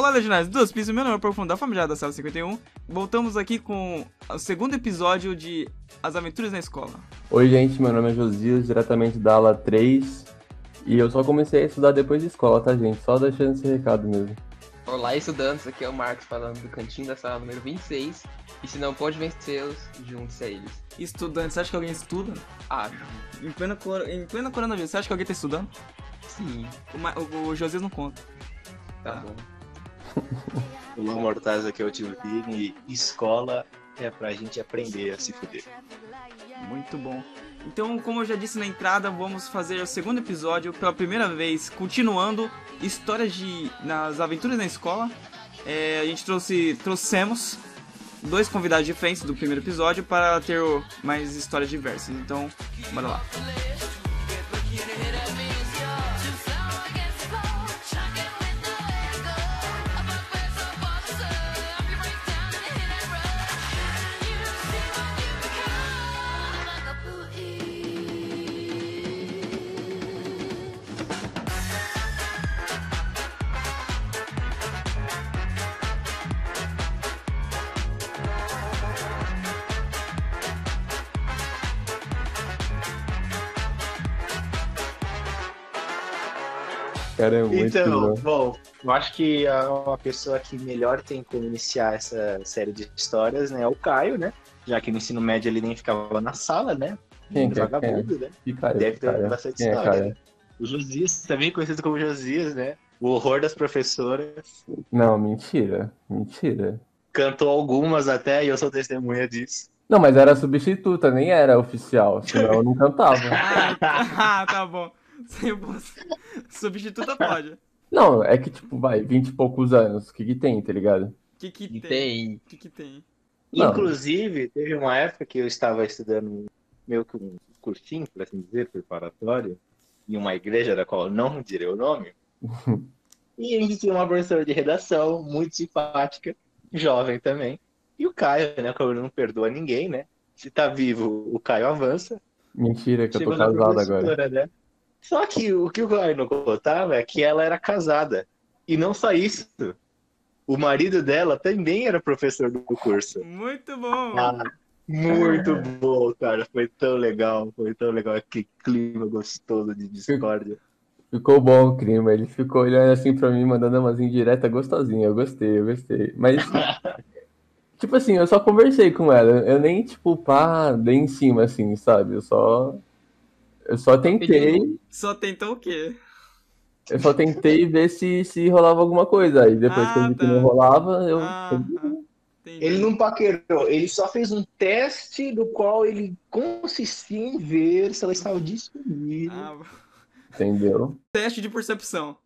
Olá, Legionários do Hospício, meu nome é Profundar, familiar da Sala 51. Voltamos aqui com o segundo episódio de As Aventuras na Escola. Oi, gente, meu nome é Josias, diretamente da ala 3. E eu só comecei a estudar depois de escola, tá, gente? Só deixando esse recado mesmo. Olá, estudantes, aqui é o Marcos falando do cantinho da sala número 26. E se não pode vencê-los, junte-se a eles. Estudantes, você acha que alguém estuda? Acho. Em plena, cor... em plena coronavírus, você acha que alguém tá estudando? Sim. O, Ma... o, o Josias não conta. Tá bom. Olá, mortais, aqui é o Tio Vini e escola é pra gente aprender a se fuder. Muito bom. Então, como eu já disse na entrada, vamos fazer o segundo episódio pela primeira vez, continuando histórias de nas aventuras na escola. É, a gente trouxe trouxemos dois convidados diferentes do primeiro episódio para ter mais histórias diversas. Então, bora lá. Cara, é muito Então, bom. bom, eu acho que a, a pessoa que melhor tem como iniciar essa série de histórias né, é o Caio, né? Já que no ensino médio ele nem ficava na sala, né? Quem que é? Vagabundo, né? Cara, Deve ter cara? bastante Quem é, história. cara? né? O Josias, também conhecido como Josias, né? O horror das professoras. Não, mentira. Mentira. Cantou algumas até e eu sou testemunha disso. Não, mas era substituta, nem era oficial, senão eu não cantava. Ah, tá, tá bom. Sem bolsa. Substituta pode. Não, é que, tipo, vai, 20 e poucos anos, o que que tem, tá ligado? O que que tem? tem. O que que tem? Não. Inclusive, teve uma época que eu estava estudando meio que um cursinho, por assim dizer, preparatório, em uma igreja da qual eu não direi o nome. e a gente tinha uma professora de redação muito simpática, jovem também. E o Caio, né? Como não perdoa ninguém, né? Se tá vivo, o Caio avança. Mentira, que eu tô Chegou casado agora. né? Só que o que o Caio não contava é que ela era casada. E não só isso. O marido dela também era professor do curso. Muito bom. Ah, muito bom, cara. Foi tão legal, foi tão legal. Aquele clima gostoso de discórdia. Ficou bom o clima, ele ficou olhando assim pra mim, mandando umas indiretas gostosinhas. Eu gostei, eu gostei. Mas, tipo assim, eu só conversei com ela. Eu nem, tipo, pá, dei em cima, assim, sabe? Eu só. Eu só tentei. Só tentou o quê? Eu só tentei ver se, se rolava alguma coisa. Aí depois que eu Ah, vi que tá. não rolava, eu. Ah, ah, entendi. Ele não paquerou, ele só fez um teste do qual ele consistia em ver se ela estava disponível. Ah, Entendeu? teste de percepção.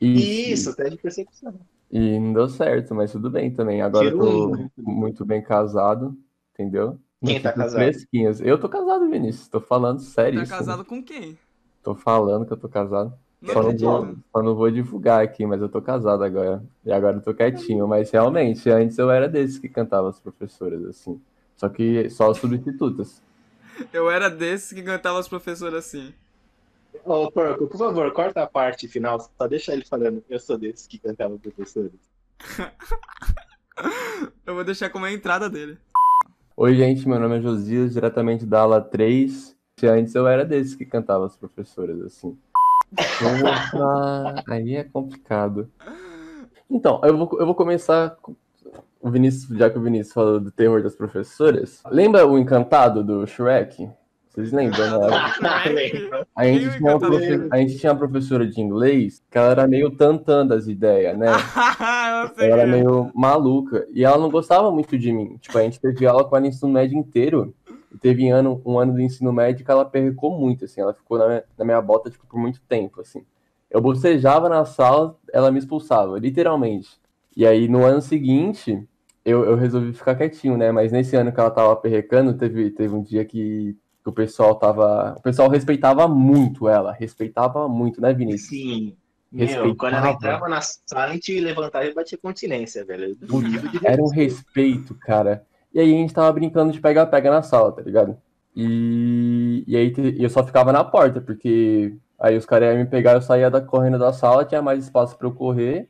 E, Isso, teste de percepção. e não deu certo, mas tudo bem também. Agora eu tô muito bem casado, entendeu? Quem tá casado? fresquinhos. Eu tô casado, Vinícius. Tô falando sério. Tá casado com quem? Tô falando que eu tô casado. Não Só não, vou, só não vou divulgar aqui, mas eu tô casado agora. E agora eu tô quietinho. Mas realmente, antes eu era desses que cantava as professoras, assim. Só que só substitutas. Eu era desses que cantava as professoras assim. Ô, Porco, por favor, corta a parte final, só deixa ele falando. Eu sou desses que cantavam professores. Eu vou deixar como a entrada dele. Oi, gente, meu nome é Josias, diretamente da ala 3. E antes eu era desses que cantava as professoras, assim. Opa, aí é complicado. Então, eu vou, eu vou começar. com- O Vinícius, já que o Vinícius falou do terror das professoras. Lembra o Encantado do Shrek? Vocês lembram, né? Shrek. A gente, é tinha profe- a gente tinha uma professora de inglês que ela era meio tantã das ideias, né? Ela era é. meio maluca. E ela não gostava muito de mim. Tipo, a gente teve aula com ela no ensino médio inteiro. E teve ano, um ano do ensino médio que ela perrecou muito, assim. Ela ficou na minha, na minha bota, tipo, por muito tempo, assim. Eu bocejava na sala, ela me expulsava, literalmente. E aí, no ano seguinte, eu, eu resolvi ficar quietinho, né? Mas nesse ano que ela tava perrecando, teve, teve um dia que o pessoal tava... O pessoal respeitava muito ela. Respeitava muito, né, Vinícius? Sim. Meu, quando ela entrava na sala, a gente levantava e batia continência, velho. Era um respeito, cara. E aí a gente tava brincando de pega-pega na sala, tá ligado? E, e aí eu só ficava na porta, porque aí os caras iam me pegar, eu saía da, correndo da sala, tinha mais espaço pra eu correr.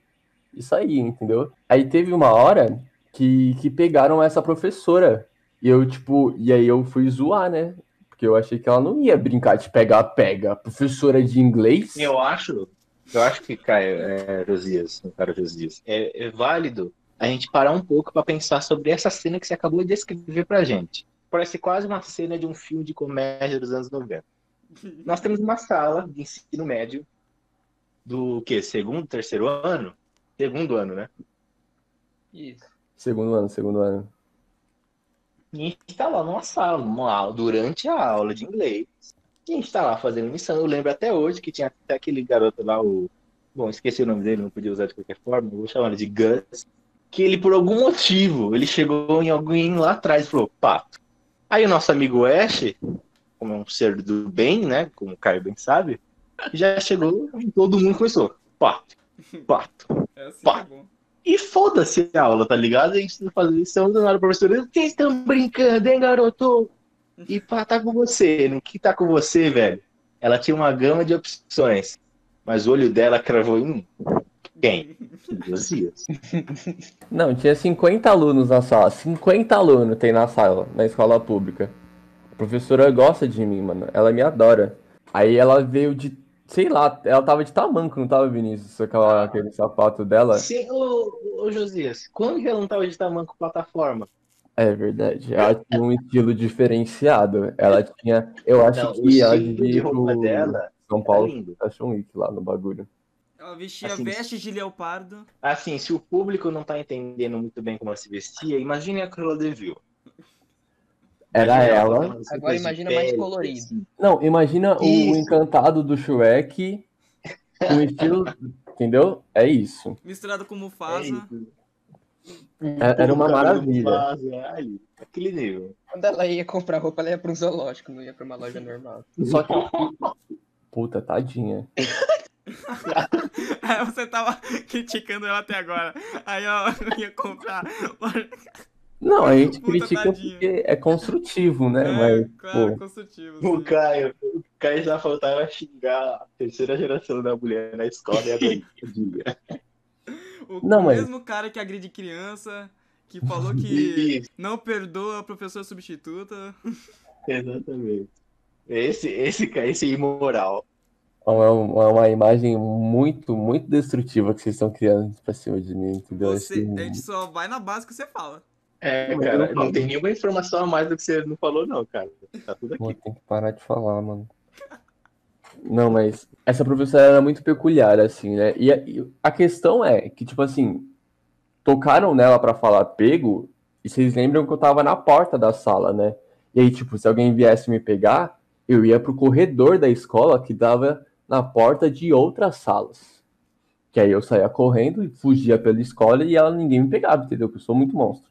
isso aí, entendeu? Aí teve uma hora que, que pegaram essa professora. E eu, tipo, e aí eu fui zoar, né? Porque eu achei que ela não ia brincar de pegar-pega. Professora de inglês. Eu acho, eu acho que, Caio, é, Josias, cara Josias, é, é válido a gente parar um pouco para pensar sobre essa cena que você acabou de descrever pra gente. Parece quase uma cena de um filme de comédia dos anos 90. Nós temos uma sala de ensino médio do que? Segundo, terceiro ano? Segundo ano, né? Isso. Segundo ano, segundo ano. E a gente está lá numa sala, numa aula, durante a aula de inglês. E a gente está lá fazendo missão. Eu lembro até hoje que tinha até aquele garoto lá, o. Bom, esqueci o nome dele, não podia usar de qualquer forma, vou chamar ele de Gus. Que ele, por algum motivo, ele chegou em alguém lá atrás e falou, pato. Aí o nosso amigo Ash, como é um ser do bem, né? Como o Caio bem sabe, já chegou e todo mundo começou. Pato, pato, É assim Pá. que é. E foda-se a aula, tá ligado? A gente tá fazendo lição do nada, professor, vocês estão brincando, hein, garoto? E pá, tá com você. No que tá com você, velho? Ela tinha uma gama de opções, mas o olho dela cravou em. Quem? Josias. Não, tinha 50 alunos na sala. 50 alunos tem na sala, na escola pública. A professora gosta de mim, mano. Ela me adora. Aí ela veio de. Sei lá, ela tava de tamanco, não tava, Vinícius? Aquela, aquele sapato dela. Sim, ô, ô Josias, quando que ela não tava de tamanco plataforma? É verdade. Ela tinha um estilo diferenciado. Ela tinha. Eu acho Não, que ela de roupa pro dela São Paulo lindo. Fashion Week lá no bagulho. Ela vestia Assim, vestes de leopardo. Assim, se o público não tá entendendo muito bem como ela se vestia, imagine a Cruella de Vil. Era Imagina ela. Agora imagina mais colorido. Não, imagina o Isso. encantado do Shrek com estilo. Entendeu? É isso. Misturado com É Mufasa. É- Era uma O maravilha. Mufasa, é aquele nível. Quando ela ia comprar roupa, ela ia pra um zoológico, não ia pra uma loja normal. Só que. Puta, tadinha. Aí você tava criticando ela até agora. Aí ela ia comprar. Não, a gente Puta, critica tadinha. porque é construtivo, né? É, Mas, claro, pô, construtivo. O sim. Caio, o Caio já faltava xingar a terceira geração da mulher na escola e agora. O Não, mas- mesmo cara que agride criança, que falou que não perdoa a professora substituta. exatamente. Esse, esse, esse imoral. é uma, é uma imagem muito, muito destrutiva que vocês estão criando pra cima de mim, entendeu? Você, a gente só vai na base que você fala. É, cara, não tem nenhuma informação a mais do que você não falou, não, cara. Tá tudo aqui. tem que parar de falar, mano. Não, mas essa professora era muito peculiar, assim, né? E a, e a questão é que, tipo assim, tocaram nela pra falar pego, e vocês lembram que eu tava na porta da sala, né? E aí, tipo, se alguém viesse me pegar, eu ia pro corredor da escola que dava na porta de outras salas. Que aí eu saía correndo e fugia pela escola e ela ninguém me pegava, entendeu? Porque eu sou muito monstro.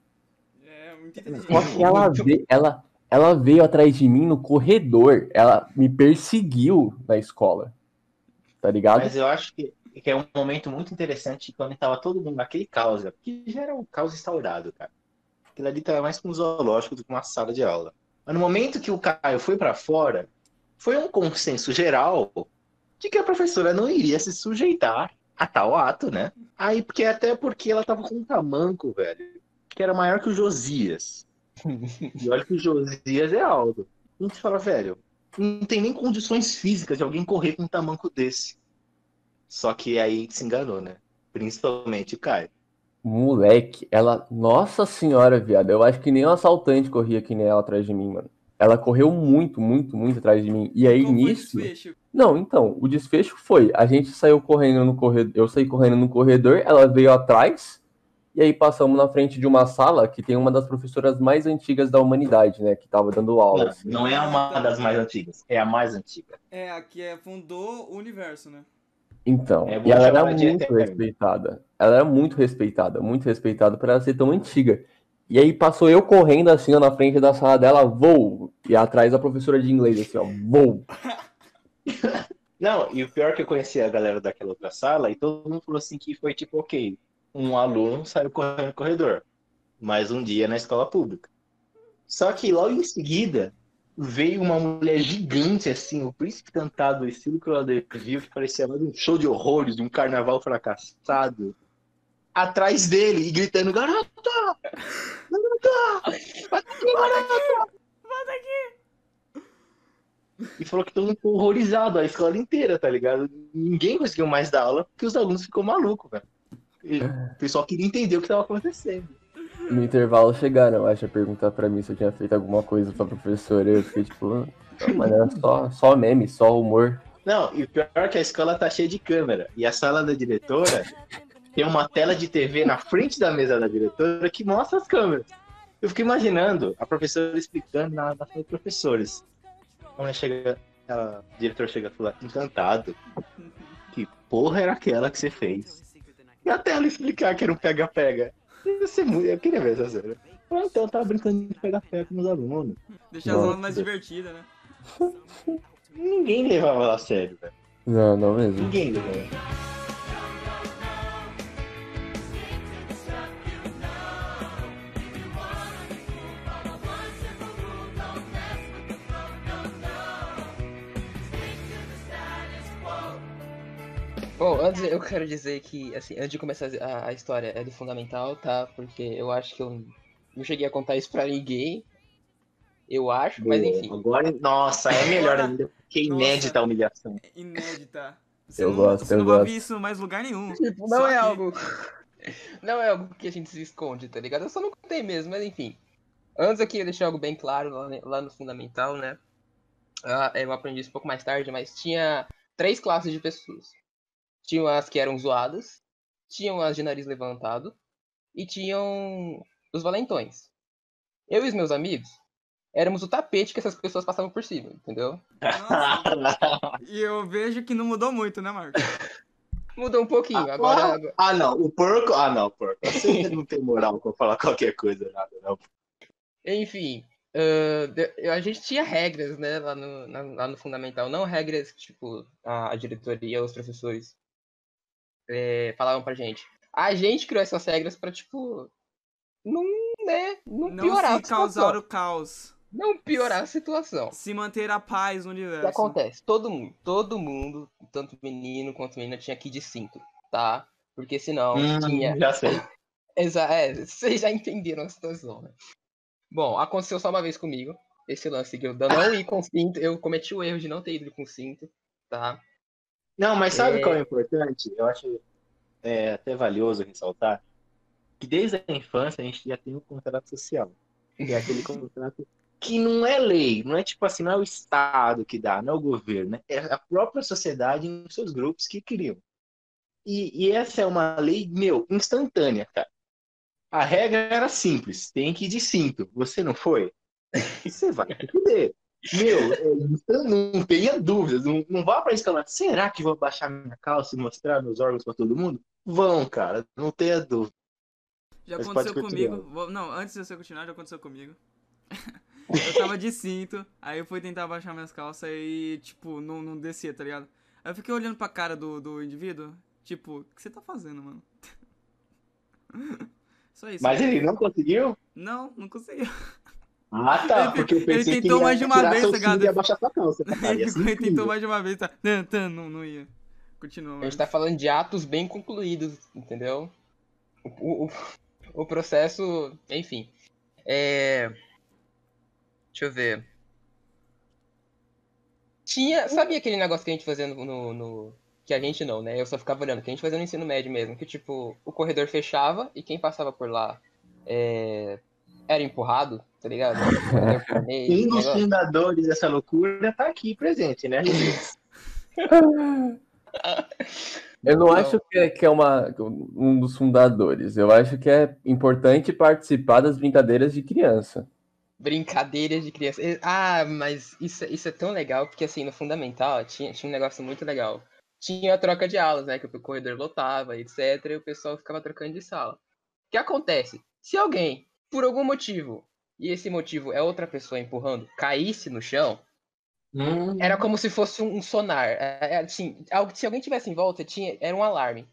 Muito inteligente. Só que ela, ve- ela, ela veio atrás de mim no corredor. Ela me perseguiu na escola. Tá ligado? Mas eu acho que, que é um momento muito interessante quando tava todo mundo naquele caos, né? porque já era um caos instaurado, cara. Aquilo ali tava mais com um zoológico do que uma sala de aula. Mas no momento que o Caio foi pra fora, foi um consenso geral de que a professora não iria se sujeitar a tal ato, né? Aí, porque até porque ela tava com um tamanco, velho, que era maior que o Josias. E olha que o Josias é alto. A gente fala, velho, não tem nem condições físicas de alguém correr com um tamanco desse. Só que aí se enganou, né? Principalmente o Caio. Moleque, ela. Nossa senhora, viado. Eu acho que nem um assaltante corria que nem ela atrás de mim, mano. Ela correu muito, muito, muito atrás de mim. E aí Qual foi o nisso. desfecho? Não, então, o desfecho foi: a gente saiu correndo no corredor. Eu saí correndo no corredor, ela veio atrás. E aí passamos na frente de uma sala que tem uma das professoras mais antigas da humanidade, né? Que tava dando aula. Não, assim. não é uma das mais antigas, é a mais antiga. É, a que é, fundou o universo, né? Então, É, e ela era muito respeitada. Ela era muito respeitada, muito respeitada por ela ser tão antiga. E aí passou eu correndo assim, ó, na frente da sala dela, vou! E atrás a professora de inglês, assim, ó, vou! Não, e o pior é que eu conheci a galera daquela outra sala e todo mundo falou assim que foi tipo, ok, um aluno saiu correndo no corredor, mais um dia na escola pública. Só que logo em seguida veio uma mulher gigante assim, o príncipe cantado, estilo que ela viu, que parecia mais um show de horrores, de um carnaval fracassado. atrás dele e gritando: Garota! Garota! Vai aqui, garota! Volta aqui! E falou que todo mundo ficou horrorizado, a escola inteira, tá ligado? Ninguém conseguiu mais dar aula porque os alunos ficou malucos, velho. E O pessoal queria entender o que tava acontecendo. No intervalo chegaram, acho, a perguntar pra mim se eu tinha feito alguma coisa pra professora. Eu fiquei tipo, não, mano, era só, só meme, só humor. Não, e o pior é que a escola tá cheia de câmera. E a sala da diretora tem uma tela de TV na frente da mesa da diretora que mostra as câmeras. Eu fico imaginando a professora explicando na, na sala de professores. Quando chega, a diretora chega e fala, encantado. Que porra era aquela que você fez? E até ela explicar que era um pega-pega. Eu queria ver essa cena. Ah, então eu tava brincando de pega-pega com meus alunos. Deixar as Nossa. aulas mais divertidas, né? Ninguém levava ela a sério, velho. Não, não mesmo. Ninguém levava. Bom, antes eu quero dizer que, assim, antes de começar a, a história, é do fundamental, tá? Porque eu acho que eu não cheguei a contar isso pra ninguém. Eu acho, mas enfim. Agora, nossa, é melhor ainda, porque é inédita a humilhação. Inédita. Você Eu não, gosto, você eu não vai gosto. ouvir isso em mais lugar nenhum. Tipo, não é aqui. algo. Não é algo que a gente se esconde, tá ligado? Eu só não contei mesmo, mas enfim. Antes eu queria deixar algo bem claro lá, ne- lá no fundamental, né? Ah, eu aprendi isso um pouco mais tarde, mas tinha três classes de pessoas. Tinham as que eram zoadas, tinham as de nariz levantado e tinham os valentões. Eu e os meus amigos éramos o tapete que essas pessoas passavam por cima, entendeu? E eu vejo que não mudou muito, né, Marcos? Mudou um pouquinho. Ah, Agora, Ah, não, o porco. Ah, não, porco. Você não tem moral pra falar qualquer coisa, nada, não. Enfim, de- a gente tinha regras, né, lá no, na- lá no Fundamental. Não regras que, tipo, a diretoria, os professores eh, falavam pra gente. A gente criou essas regras pra, tipo, não, né, não, Não piorar se a causar situação. o caos. Não piorar a situação. Se manter a paz no O que universo. acontece? Todo mundo, todo mundo, tanto menino quanto menina, tinha que ir de cinto, tá? Porque senão Hum, tinha já sei. Exa é, vocês já entenderam a situação, né? Bom, aconteceu só uma vez comigo. Esse lance de eu não ir com cinto. Eu cometi o erro de não ter ido com cinto, tá? Não, mas sabe É. qual é importante? Eu acho é, até valioso ressaltar que desde a infância a gente já tem um contrato social. Que é aquele contrato que não é lei, não é tipo assim, não é o Estado que dá, não é o governo, né? é a própria sociedade em seus grupos que criam. E, e essa é uma lei, meu, instantânea, cara. A regra era simples, tem que ir de cinto. Você não foi? Você vai se fuder. Meu, é, não tenha dúvidas. Não, não vá pra escola. Será que vou baixar minha calça e mostrar meus órgãos pra todo mundo? Vão, cara. Não tenha dúvida. Já Mas aconteceu comigo. Vou- Não, antes de você continuar, já aconteceu comigo. eu tava de cinto, aí eu fui tentar baixar minhas calças e, tipo, não, não descia, tá ligado? Aí eu fiquei olhando pra cara do, do indivíduo, tipo, o que você tá fazendo, mano? Só isso. Mas ele não conseguiu? Não, não conseguiu. Ah, tá. Ele- Porque eu ele pensei que tentou ia mais de uma vez, tá e abaixar sua calça. Ele ser ficou- ele tentou mais de uma vez, tá? Tan, tan, não, não ia. Continua, A gente tá falando de atos bem concluídos, entendeu? O, o, o processo, enfim. É. Deixa eu ver. Tinha. Sabia aquele negócio que a gente fazia no, no- no- Que a gente não, né? Eu só ficava olhando, que a gente fazia no ensino médio mesmo. Que tipo, o corredor fechava e quem passava por lá é, era empurrado, tá ligado? Um dos negócio. fundadores dessa loucura tá aqui presente, né? Eu não Não. acho que é, que é uma, um dos fundadores. Eu acho que é importante participar das brincadeiras de criança. Brincadeiras de criança. Ah, mas isso, isso é tão legal, porque assim, no fundamental tinha, tinha um negócio muito legal. Tinha a troca de aulas, né? Que o corredor lotava, etc. E o pessoal ficava trocando de sala. O que acontece? Se alguém, por algum motivo, e esse motivo é outra pessoa empurrando, caísse no chão, Hum, era como se fosse um sonar. É, é, assim, se alguém tivesse em volta, tinha, era um alarme.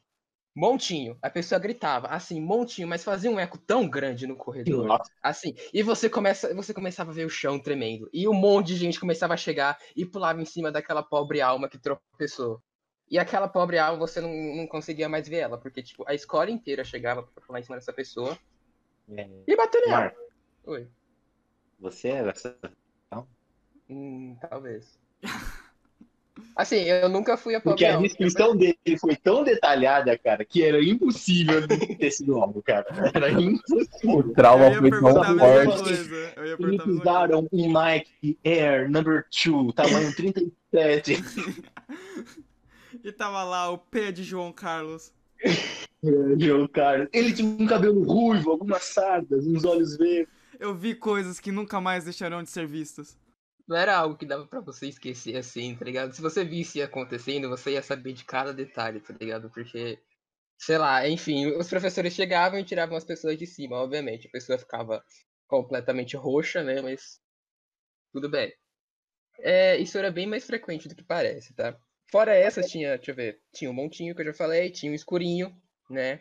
Montinho, a pessoa gritava, assim, montinho, mas fazia um eco tão grande no corredor. Nossa. Assim, e você começa, você começava a ver o chão tremendo. E um monte de gente começava a chegar e pulava em cima daquela pobre alma que tropeçou. E aquela pobre alma, você não, não conseguia mais ver ela, porque, tipo, a escola inteira chegava pra falar em cima dessa pessoa É. e bateu nela. Marco, Oi. você era essa. Hum, talvez. Assim, eu nunca fui a Porque a descrição dele foi tão detalhada, cara, que era impossível ter sido algo, cara. Era impossível. O trauma Eu foi tão forte. Eu Eles usaram um Nike Air Number 2, tamanho 37. E tava lá o pé de João Carlos. João Carlos. Ele tinha um cabelo ruivo, algumas sardas, uns olhos verdes. Eu vi coisas que nunca mais deixarão de ser vistas. Não era algo que dava pra você esquecer assim, tá ligado? Se você visse acontecendo, você ia saber de cada detalhe, tá ligado? Porque, sei lá, enfim, os professores chegavam e tiravam as pessoas de cima, obviamente. A pessoa ficava completamente roxa, né? Mas tudo bem. É, isso era bem mais frequente do que parece, tá? Fora essas, tinha, deixa eu ver, tinha o montinho que eu já falei, tinha o escurinho, né? O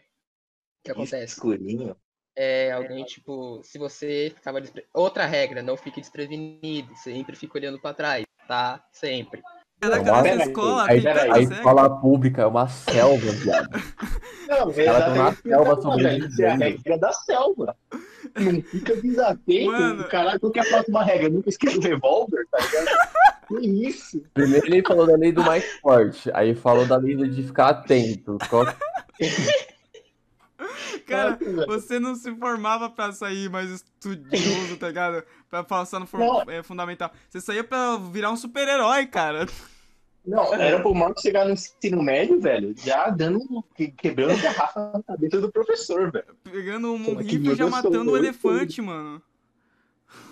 que acontece? Escurinho. É, alguém, tipo, se você ficava despre... Outra regra, não fique desprevenido, sempre fique olhando pra trás, tá? Sempre. Caraca, Não, nessa escola Aí, tanta a escola pública é uma selva, viado. Não, caras tão na selva sobrevivendo. Isso é a regra da selva. Não fica desatento. Mano. Caralho, qual que é a próxima regra? Nunca esqueça o revólver, tá ligado? Que isso? Primeiro ele falou da lei do mais forte, aí falou da lei de ficar atento. Qual- Cara, você não se formava pra sair mais estudioso, tá ligado? Pra passar no for- é, fundamental. Você saía pra virar um super-herói, cara. Não, era pro Marco chegar no ensino médio, velho, já dando, um- que- quebrando garrafa na cabeça do professor, velho. Pegando um é rifle e já matando eu, elefante, mano.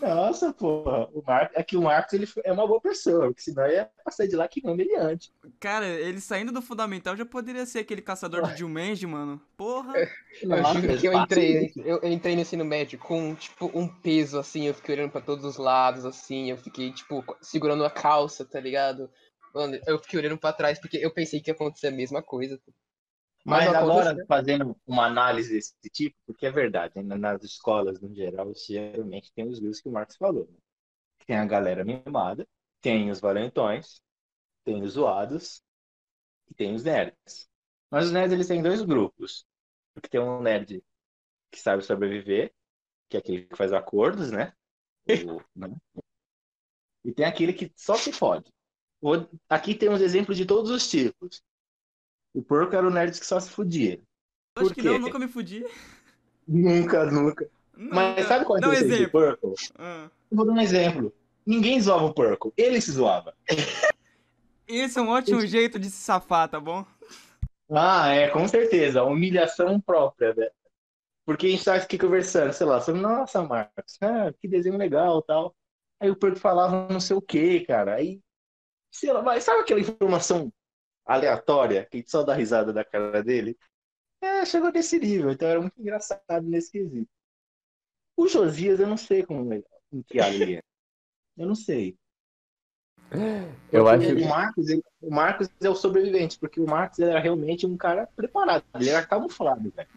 Nossa, porra. O Marcos, é que o Marcos ele é uma boa pessoa, porque senão ia passar de lá queimando ele antes. Cara, ele saindo do fundamental já poderia ser aquele caçador de Jumanji, mano. Porra. Eu Nossa, que eu entrei, eu, eu entrei no ensino médio com, tipo, um peso, assim, eu fiquei olhando pra todos os lados, assim, eu fiquei, tipo, segurando a calça, tá ligado? Mano, eu fiquei olhando pra trás porque eu pensei que ia acontecer a mesma coisa. Mas Mas agora, aconteceu. fazendo uma análise desse tipo, porque é verdade, né? nas escolas, no geral, geralmente tem os grupos que o Marcos falou. Né? Tem a galera mimada, tem os valentões, tem os zoados e tem os nerds. Mas os nerds, eles têm dois grupos. Porque tem um nerd que sabe sobreviver, que é aquele que faz acordos, né? Né? E tem aquele que só se fode. Aqui tem uns exemplos de todos os tipos. O porco era o nerd que só se fudia. Acho Por que quê? não, nunca me fudi. Nunca, nunca. Mas Nunca. sabe qual é um diferença do exemplo. porco? Ah. Vou dar um exemplo. Ninguém zoava o porco. Ele se zoava. Esse é um ótimo jeito de se safar, tá bom? Ah, é, com certeza. Humilhação própria, velho. Porque a gente tava aqui conversando, sei lá, sobre, nossa, Marcos, ah, que desenho legal tal. Aí o porco falava não sei o que, cara. Aí, sei lá, mas sabe aquela informação aleatória que a gente só dá risada da cara dele? É, chegou nesse nível, então era muito engraçado nesse quesito. O Josias, eu não sei como ele, em que área é. Eu não sei. Eu acho O Marcos, ele- o Marcos é o sobrevivente, porque o Marcos era realmente um cara preparado. Ele era camuflado, velho.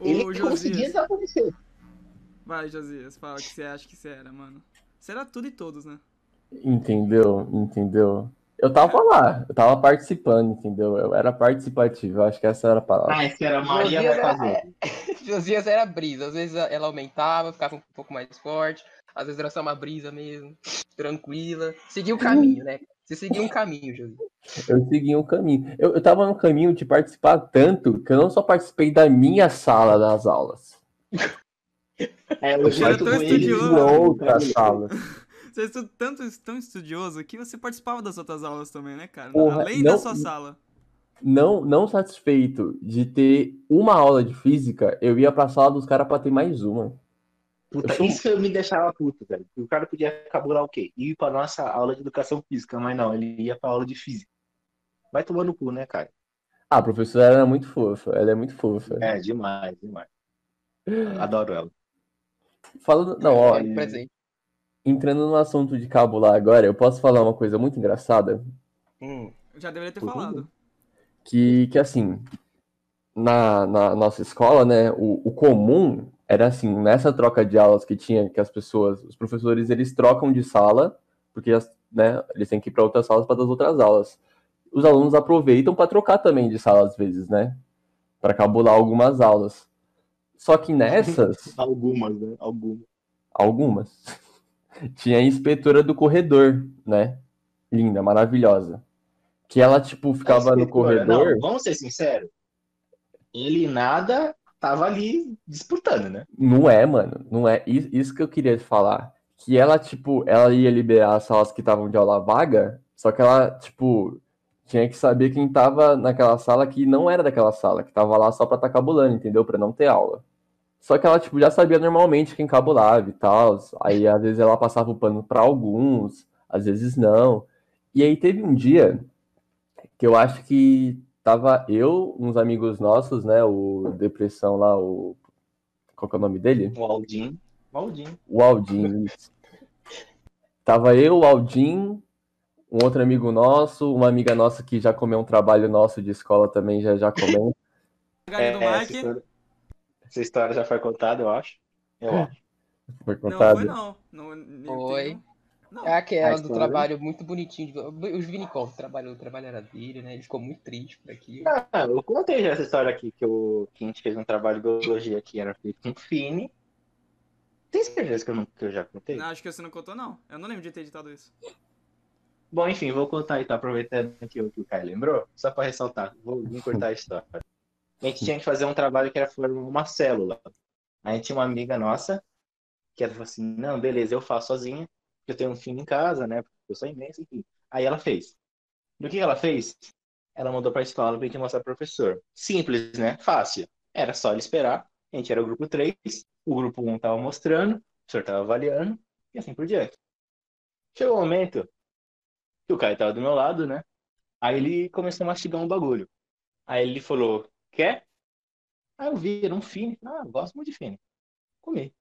Ele Ô, conseguia Josias. desaparecer. Vai, Josias, fala o que você acha que você era, mano. Você era tudo e todos, né? Entendeu? Entendeu? Eu tava lá, eu tava participando, entendeu? Eu era participativo, eu acho que essa era a palavra. Ah, esse era a Maria Josias vai era- fazer. Josias era brisa, às vezes ela aumentava, ficava um pouco mais forte, às vezes era só uma brisa mesmo, tranquila. Seguia o caminho, né? Você seguia um caminho, Josias. Eu segui um caminho. Eu, eu tava no caminho de participar tanto que eu não só participei da minha sala das aulas, É, eu jeito tão dele, estudioso. de outras salas. Você é tanto tão estudioso que você participava das outras aulas também, né, cara? Porra, Além não- da sua sala. Não, não satisfeito de ter uma aula de física, eu ia pra sala dos caras pra ter mais uma. Puta, Eu isso me deixava puto, velho. O cara podia cabular o quê? Ir pra nossa aula de educação física, mas não, ele ia pra aula de física. Vai tomar no cu, né, cara? Ah, a professora era muito fofa, ela é muito fofa. É, demais, demais. Adoro ela. Falando, não, ó, É, presente. Entrando no assunto de cabular agora, eu posso falar uma coisa muito engraçada? Hum. Já deveria ter Por falado. que, que assim, na, na nossa escola, né, o, o comum era assim, nessa troca de aulas que tinha, que as pessoas, os professores, eles trocam de sala, porque as- né, eles têm que ir para outras salas para das outras aulas. os alunos aproveitam para trocar também de sala às vezes, né? Para cabular algumas aulas. Só que nessas. Algumas, né? Algumas. Algumas. Tinha a inspetora do corredor, né? Linda, maravilhosa. Que ela, tipo, ficava no corredor. Não, vamos ser sinceros. Ele nada tava ali disputando, né? Não é, mano. Não é. Isso que eu queria falar. Que ela, tipo, ela ia liberar as salas que estavam de aula vaga, só que ela, tipo, tinha que saber quem tava naquela sala que não era daquela sala, que tava lá só pra estar tá cabulando, entendeu? Pra não ter aula. Só que ela, tipo, já sabia normalmente quem cabulava e tal. Aí, às vezes, ela passava o pano pra alguns, às vezes não. E aí teve um dia que eu acho que tava eu, uns amigos nossos, né? O Depressão lá, o. Qual que é o nome dele? O Aldin. O Aldin. O Aldin, isso. Tava eu, o Aldin, um outro amigo nosso, uma amiga nossa que já comeu um trabalho nosso de escola também, já já comeu. É, essa, história, já foi contada, eu acho. Eu acho. Foi contada? Não, foi não. não foi. Não. É aquela do trabalho muito bonitinho. Os Vinicov trabalhou, o trabalho era dele, né? Ele ficou muito triste por aqui. Ah, eu contei já essa história aqui, que, eu, que a gente fez um trabalho de biologia que era feito com Fini. Tem certeza que eu, não, que eu já contei? Não, acho que você não contou, não. Eu não lembro de ter editado isso. Bom, enfim, vou contar aí, tá aproveitando que o, que o Kai lembrou, só para ressaltar, vou, vou cortar a história. A gente tinha que fazer um trabalho que era formar uma célula. A gente tinha uma amiga nossa, que ela falou assim, não, beleza, eu faço sozinha, eu tenho um filho em casa, né? Porque eu sou imenso, enfim. Aí ela fez. Do que ela fez? Ela mandou para a escola pra gente mostrar pro professor. Simples, né? Fácil. Era só ele esperar. A gente era o grupo 3, o grupo 1 tava mostrando, o professor tava avaliando, e assim por diante. Chegou o um momento que o Caio tava do meu lado, né? Aí ele começou a mastigar um bagulho. Aí ele falou, quer? Aí eu vi, era um fine. Ah, gosto muito de fine. Comi.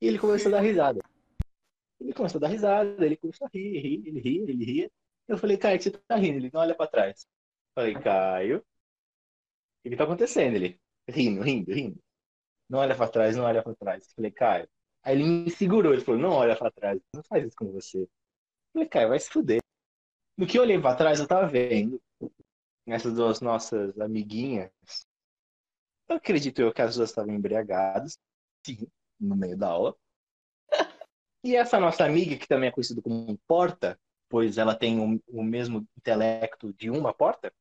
E ele começou a dar risada. Ele começou a dar risada, ele começou a rir, rir ele ria, ele ria. Eu falei, Caio, você tá rindo? Ele não olha pra trás. Falei, Caio, o que tá acontecendo? Ele, rindo, rindo, rindo. Não olha pra trás, não olha pra trás. Falei, Caio. Aí ele me segurou, ele falou, não olha pra trás, não faz isso com você. Falei, Caio, vai se fuder. No que eu olhei pra trás, eu tava vendo essas duas nossas amiguinhas. Eu acredito eu que as duas estavam embriagadas, sim, no meio da aula. E essa nossa amiga, que também é conhecida como porta, pois ela tem o, o mesmo intelecto de uma porta,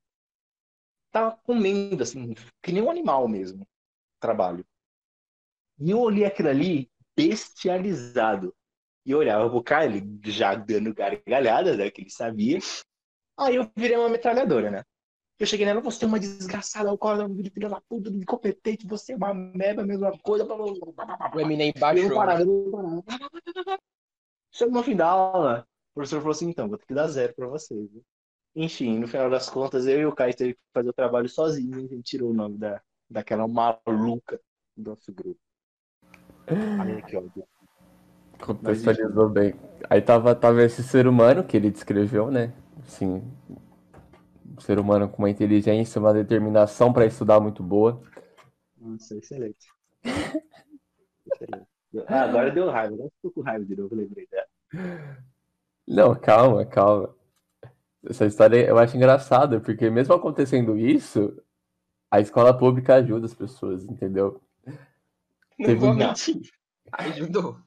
tava comendo, assim, que nem um animal mesmo, trabalho. E eu olhei aquilo ali bestializado. E olhava pro Kyle, já dando gargalhada, né, que ele sabia. Aí eu virei uma metralhadora, né? Eu cheguei nela, você é uma desgraçada, alcoólatra, filha da puta, incompetente, você é uma merda, a mesma coisa. O Eminem baixou. Eu parava, eu parava. Chegou no fim da aula, o professor falou assim, então, vou ter que dar zero pra vocês. Enfim, no final das contas, eu e o Caio teve que fazer o trabalho sozinho, a gente tirou o nome da, daquela maluca do nosso grupo. Ai, que ódio. Contextualizou bem. Aí tava, tava esse ser humano que ele descreveu, né? Assim, ser humano com uma inteligência, uma determinação para estudar muito boa. Nossa, excelente. excelente. Ah, agora deu raiva, agora ficou com raiva de novo, lembrei dela. Não, calma, calma. Essa história eu acho engraçada, porque mesmo acontecendo isso, a escola pública ajuda as pessoas, entendeu? Não Teve... vou mentir. Ajudou.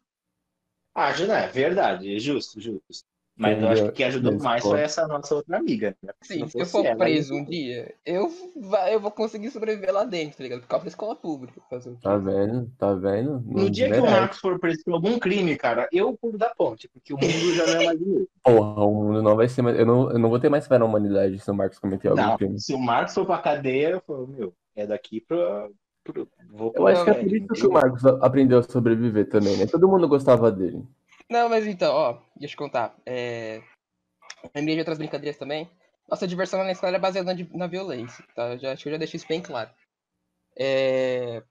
Ajuda, é verdade, é justo, justo. Mas eu acho que quem ajudou mais foi essa nossa outra amiga. Né? Sim, se eu for ela, preso um dia, eu, eu vou conseguir sobreviver lá dentro, tá ligado? Por causa da escola pública. Tá vendo? Tá vendo? No, no dia que o Marcos for preso por algum crime, cara, eu pulo da ponte, porque o mundo já não é mais meu. Porra, o mundo não vai ser mais. Eu não, eu não vou ter mais fé na humanidade se o Marcos cometer algum não, crime. Se o Marcos for pra cadeia, eu falo, meu, é daqui pra. pra vou eu acho que é por isso que o Marcos aprendeu a sobreviver também, né? Todo mundo gostava dele. Não, mas então, ó, deixa eu contar. É... Lembrei de outras brincadeiras também. Nossa diversão na escola era baseada na, na violência, tá? Já, acho que eu já deixei isso bem claro. É...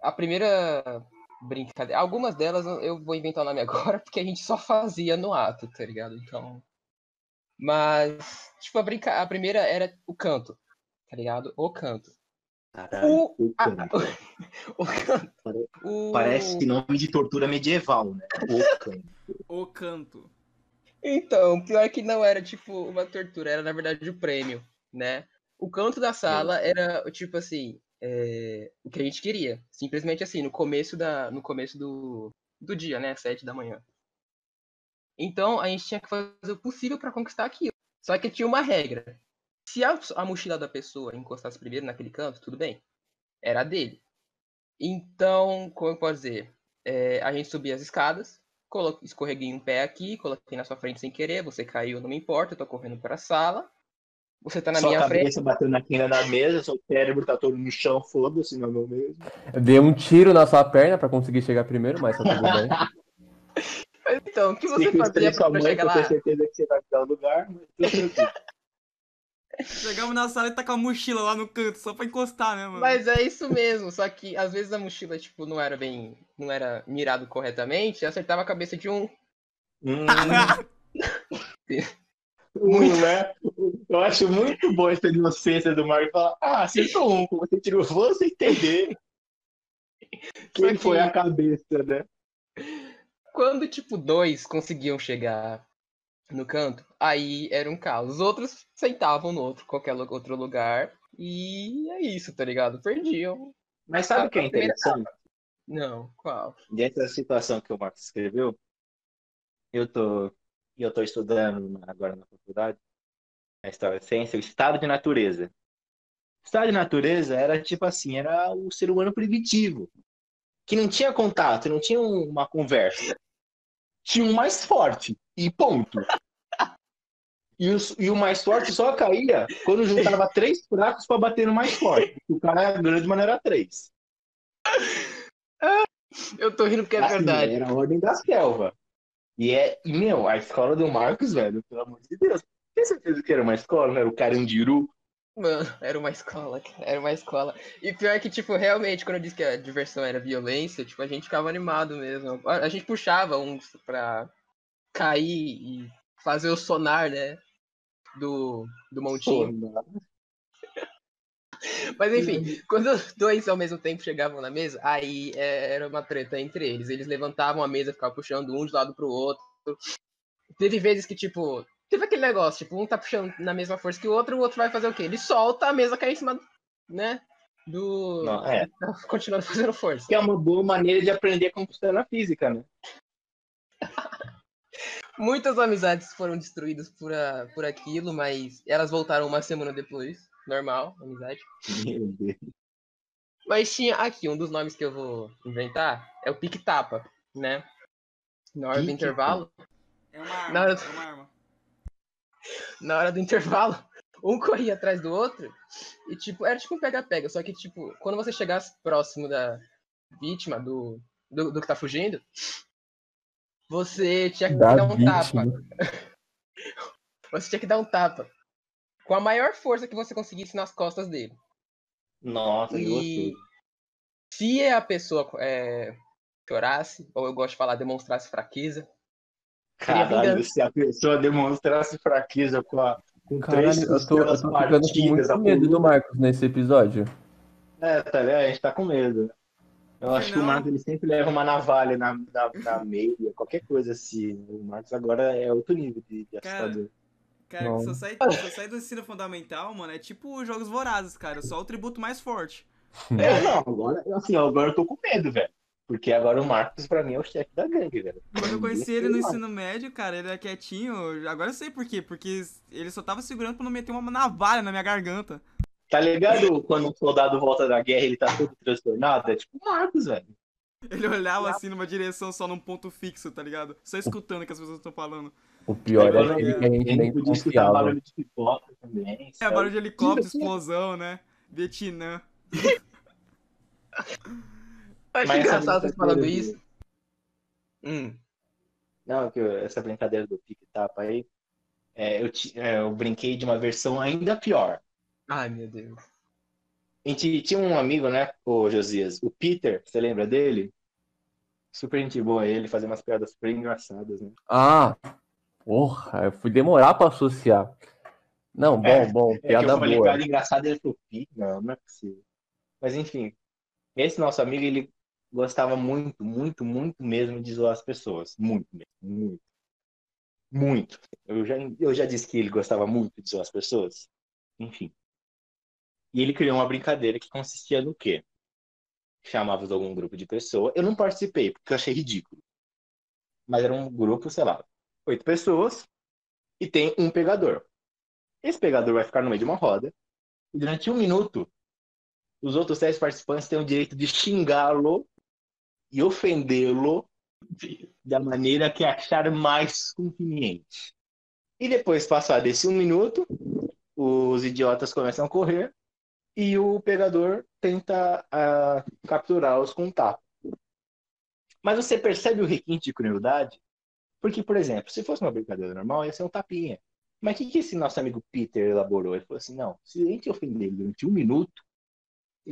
A primeira brincadeira. Algumas delas eu vou inventar o nome agora, porque a gente só fazia no ato, tá ligado? Então. Mas, tipo, a, brinca... a primeira era o canto, tá ligado? O canto. Caralho, o, o, canto. o canto. Parece, o... nome de tortura medieval, né? O canto. O canto. Então, pior que não era tipo uma tortura, era na verdade o prêmio, né? O canto da sala era tipo assim, é, o que a gente queria. Simplesmente assim, no começo, da, no começo do, do dia, né? Sete da manhã. Então a gente tinha que fazer o possível para conquistar aquilo. Só que tinha uma regra. Se a, a mochila da pessoa encostasse primeiro naquele canto, tudo bem. Era dele. Então, como eu posso dizer? É, a gente subia as escadas, coloquei, escorreguei um pé aqui, coloquei na sua frente sem querer, você caiu, não me importa, eu tô correndo para a sala. Você tá na Sua minha cabeça frente. bateu na quina da mesa, seu cérebro tá todo no chão, foda-se, não é meu mesmo. Dei um tiro na sua perna pra conseguir chegar primeiro, mas tá tudo bem. Então, o que você fazia pra chegar lá? ter certeza que você vai dar o lugar, mas. Chegamos na sala e tá com a mochila lá no canto, só pra encostar, né, mano? Mas é isso mesmo, só que às vezes a mochila, tipo, não era bem. não era mirado corretamente, acertava a cabeça de um. Hum, hum, né? Eu acho muito bom essa inocência do Marco falar, ah, acertou um, como você tirou, você entender quem que- foi a cabeça, né? Quando, tipo, dois conseguiam chegar no canto, aí era um caos. Os outros sentavam no outro, qualquer outro lugar. E é isso, tá ligado? Perdiam. Mas sabe o que é A interessante? Não, qual? Dentro da situação que o Marcos escreveu, eu tô, eu tô estudando agora na faculdade, na História da Ciência, o estado de natureza. O estado de natureza era tipo assim, era o ser humano primitivo, que não tinha contato, não tinha um- uma conversa. Tinha um mais forte, e ponto. E o, e o mais forte só caía quando juntava três fracos para bater no mais forte. O cara grande, mas não era três. Eu tô rindo porque é Assim, verdade. Era a ordem da selva. E é, e, meu, a escola do Marcos, velho, pelo amor de Deus. Tem certeza que era uma escola, não era o Carandiru? Mano, era uma escola, cara, era uma escola. E pior que, tipo, realmente, quando eu disse que a diversão era violência, tipo, a gente ficava animado mesmo. A, a gente puxava uns pra cair e fazer o sonar, né? Do, do montinho. Mas enfim, quando os dois ao mesmo tempo chegavam na mesa, aí é, era uma treta entre eles. Eles levantavam a mesa, ficavam puxando um de lado pro outro. Teve vezes que, tipo, teve aquele negócio, tipo, um tá puxando na mesma força que o outro, o outro vai fazer o quê? Ele solta a mesa cair em cima, né? Do. Não, é. Tá continuando fazendo força. Que é uma boa maneira de aprender como funciona a física, né? Muitas amizades foram destruídas por, a, por aquilo, mas elas voltaram uma semana depois. Normal, amizade. Meu Deus. Mas tinha aqui, um dos nomes que eu vou inventar é o pique-tapa, né? Na hora do intervalo, É uma arma, Não, eu- é uma arma. na hora do intervalo, um corria atrás do outro e tipo, era tipo um pega-pega, só que tipo, quando você chegasse próximo da vítima, do, do, do que tá fugindo, você tinha que Da dar um tapa. vítima. Você tinha que dar um tapa. Com a maior força que você conseguisse nas costas dele. Nossa, que E gostoso. se a pessoa é, chorasse, ou eu gosto de falar, demonstrasse fraqueza, Caralho, se a pessoa demonstrasse fraqueza com, a, com três Caralho, eu tô, eu tô ficando com muito medo do Marcos nesse episódio. É, tá ligado? A gente tá com medo. Eu acho que o. Marcos ele sempre leva uma navalha na, na, na meia, qualquer coisa assim. O Marcos agora é outro nível de, de Cara, assustador. Cara, Não. se eu, sair, sair do ensino fundamental, mano, é tipo jogos vorazes, cara. Só o tributo mais forte. É, não, agora, assim, agora eu tô com medo, velho. Porque agora o Marcos, pra mim, é o chefe da gangue, velho. Quando eu conheci Ninguém ele no ensino médio, cara, ele era quietinho. Agora eu sei por quê. Porque ele só tava segurando pra não meter uma navalha na minha garganta. Tá ligado quando um soldado volta da guerra ele tá todo transtornado? É tipo Marcos, velho. Ele olhava assim numa direção só num ponto fixo, tá ligado? Só escutando o que as pessoas estão falando. O pior é aquele que a gente ele nem podia escutar confiava. barulho de pipoca também. É, sabe? barulho de helicóptero, explosão, né? Vietnã. Acho Mas engraçado vocês falando isso. Hum. Não, que essa brincadeira do pique-tapa aí, é, eu, é, eu brinquei de uma versão ainda pior. Ai, meu Deus. A gente tinha um amigo, né, o Josias, o Peter, você lembra dele? Super gente boa ele, fazia umas piadas super engraçadas, né? Ah, porra, eu fui demorar pra associar. Não, bom, É, bom, É que piada eu falei boa. piada engraçada ele falou, Peter? Não, não é possível. Mas enfim, esse nosso amigo, ele gostava muito, muito, muito mesmo de zoar as pessoas. Muito mesmo, muito. Muito. Eu já, eu já disse que ele gostava muito de zoar as pessoas. Enfim. E ele criou uma brincadeira que consistia no quê? Chamava algum grupo de pessoas. Eu não participei, porque eu achei ridículo. Mas era um grupo, sei lá, oito pessoas. E tem um pegador. Esse pegador vai ficar no meio de uma roda. E durante um minuto, os outros dez participantes têm o direito de xingá-lo e ofendê-lo da maneira que achar mais conveniente. E depois, passado esse um minuto, os idiotas começam a correr e o pegador tenta uh, capturá-los com um tapa. Mas você percebe o requinte de crueldade? Porque, por exemplo, se fosse uma brincadeira normal, ia ser um tapinha. Mas o que, que esse nosso amigo Peter elaborou? Ele falou assim: não, se a gente ofender ele durante um minuto,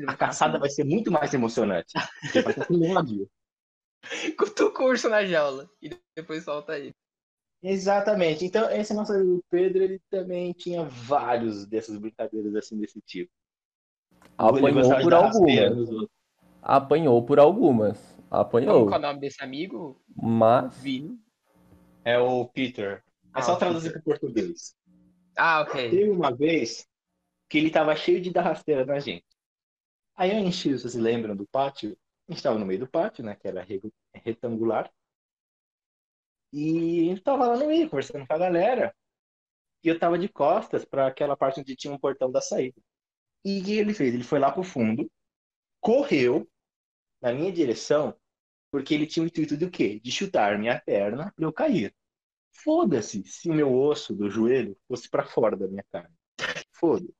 a caçada vai ser muito mais emocionante. Vai ter um. Cutuca o urso na jaula e depois solta ele. Exatamente. Então, esse nosso amigo Pedro, ele também tinha vários dessas brincadeiras assim desse tipo. Apanhou por algumas. Apanhou por algumas. Apanhou. Qual é o nome desse amigo? Mas. Vini. É o Peter. É só ah, traduzir para português. Ah, ok. Teve uma vez que ele tava cheio de dar rasteira na gente. Aí eu enchi, vocês lembram do pátio? A gente estava no meio do pátio, né? Que era retangular. E a gente tava lá no meio, conversando com a galera. E eu tava de costas para aquela parte onde tinha um portão da saída. E o que ele fez? Ele foi lá pro fundo, correu na minha direção, porque ele tinha o intuito de o quê? De chutar minha perna e eu cair. Foda-se se o meu osso do joelho fosse para fora da minha carne. Foda-se.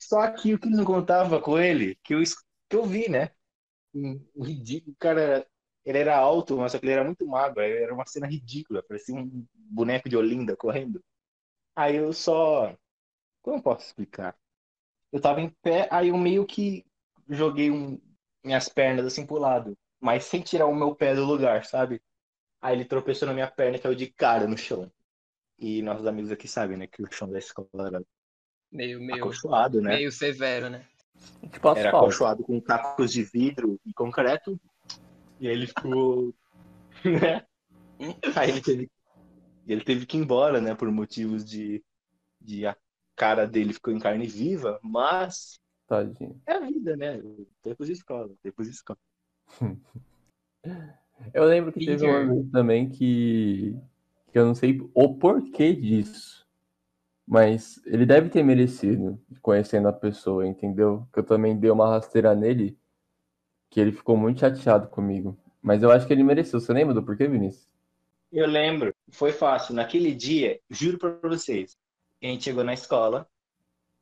Só que o que não contava com ele, que eu, que eu vi, né? O ridículo, o cara, ele era alto, mas ele era muito magro. Era uma cena ridícula, parecia um boneco de Olinda correndo. Aí eu só. Como posso explicar? Eu tava em pé, aí eu meio que joguei um, minhas pernas assim pro lado, mas sem tirar o meu pé do lugar, sabe? Aí ele tropeçou na minha perna e caiu de cara no chão. E nossos amigos aqui sabem, né, que o chão da escola era meio, meio, acolchoado, né? Meio severo, né? Tipo era acolchoado com cacos de vidro e concreto. E aí ele ficou. né? Aí ele teve, ele teve que ir embora, né? Por motivos de, de cara dele ficou em carne viva, mas. Tadinho. É a vida, né? Tempos de escola, tempos de escola. Eu lembro que teve uma vez também que, que eu não sei o porquê disso. Mas ele deve ter merecido, conhecendo a pessoa, entendeu? Que eu também dei uma rasteira nele, que ele ficou muito chateado comigo. Mas eu acho que ele mereceu. Você lembra do porquê, Vinícius? Eu lembro. Foi fácil. Naquele dia, juro pra vocês, a gente chegou na escola,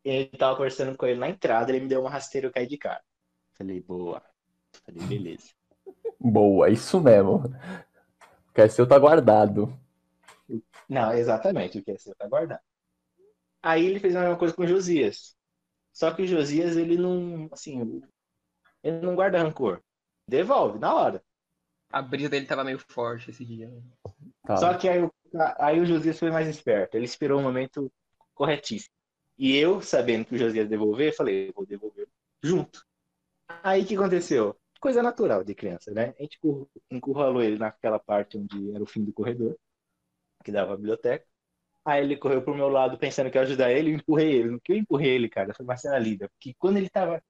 ele tava conversando com ele na entrada, ele me deu uma rasteira e eu caí de cara. Falei, boa. Falei, beleza. Boa, isso mesmo. O que é seu tá guardado. Não, exatamente, o que é seu tá guardado. Aí ele fez a mesma coisa com o Josias. Só que o Josias, ele não, assim, ele não guarda rancor. Devolve, na hora. A brisa dele tava meio forte esse dia. Tá. Só que aí, aí o Josias foi mais esperto. Ele esperou o momento corretíssimo. E eu, sabendo que o Josias ia devolver, falei, vou devolver junto. Aí o que aconteceu? Coisa natural de criança, né? A gente encurralou ele naquela parte onde era o fim do corredor, que dava a biblioteca. Aí ele correu pro meu lado pensando que ia ajudar ele, eu empurrei ele. No que eu empurrei ele, cara, foi uma cena linda. Porque quando ele tava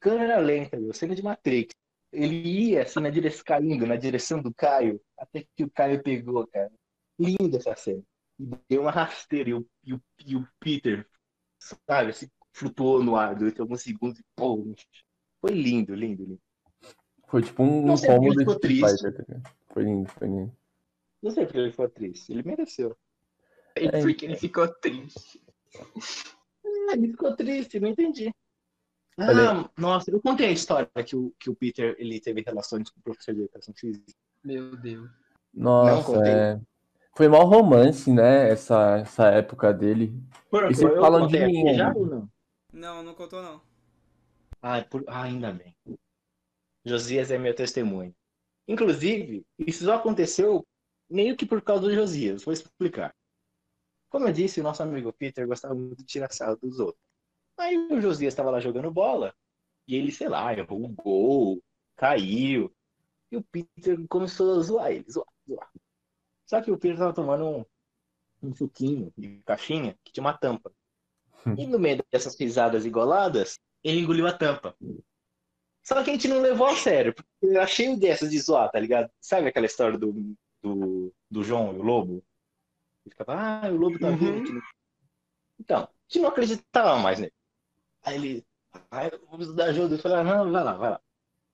câmera lenta, meu, cena de Matrix, ele ia assim na direção, caindo na direção do Caio, até que o Caio pegou, cara. Linda essa cena. E deu uma rasteira e o, e o, e o Peter, sabe, assim, flutuou no ar durante alguns segundos e pô, foi lindo, lindo, lindo. Foi tipo um Não sei cômodo ele ficou de triste. Fighter, tá Foi lindo, foi lindo. Não sei porque ele ficou triste, ele mereceu. É, porque ele ficou triste. Ah, ele ficou triste, não entendi. Ah, Olha nossa, eu contei a história que o, que o Peter ele teve relações com o professor de educação física. Meu Deus. Nossa, contei. é. Foi mal romance, né? Essa, essa época dele. Por, E vocês eu falam de mim já não? Não, não contou não. Ah, por... ah, ainda bem. Josias é meu testemunho. Inclusive, isso só aconteceu meio que por causa do Josias. Vou explicar. Como eu disse, o nosso amigo Peter gostava muito de tirar sarro dos outros. Aí o Josias estava lá jogando bola e ele, sei lá, errou um gol, caiu. E o Peter começou a zoar ele, zoar, zoar. Só que o Peter estava tomando um, um suquinho de caixinha que tinha uma tampa. E no meio dessas pisadas igualadas, ele engoliu a tampa. Só que a gente não levou a sério, porque era cheio dessas de zoar, tá ligado? Sabe aquela história do, do, do João e o Lobo? Ele ficava, ah, o Lobo tá Uhum. aqui." Então, a gente não acreditava mais nele. Aí ele, ah, eu vou precisar de ajuda. Eu falei, ah, não, vai lá, vai lá.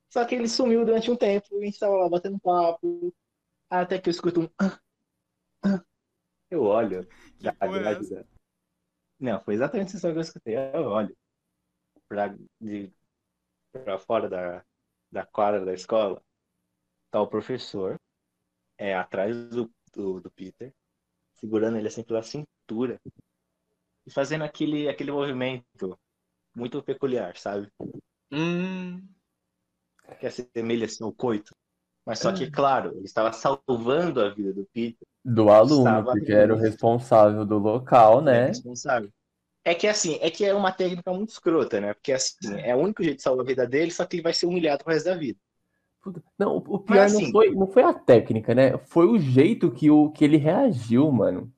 Só que ele sumiu durante um tempo, a gente tava lá batendo papo, até que eu escuto um. "Ah, ah". Eu olho Não, foi exatamente história que eu escutei. Eu olho pra, de, pra fora da, da quadra da escola, tá o professor, é, atrás do, do, do Peter, segurando ele assim pela cintura e fazendo aquele, aquele movimento muito peculiar, sabe? Hum. Que assemelha assim ao coito. Mas só que, claro, ele estava salvando a vida do Peter. Do aluno, Estava porque era o responsável do local, é né? responsável. É que assim, é que é uma técnica muito escrota, né? Porque assim, é o único jeito de salvar a vida dele, só que ele vai ser humilhado pro resto da vida. Puta, Não, o o pior Mas, não assim- foi, não foi a técnica, né? Foi o jeito que, o, que ele reagiu, mano.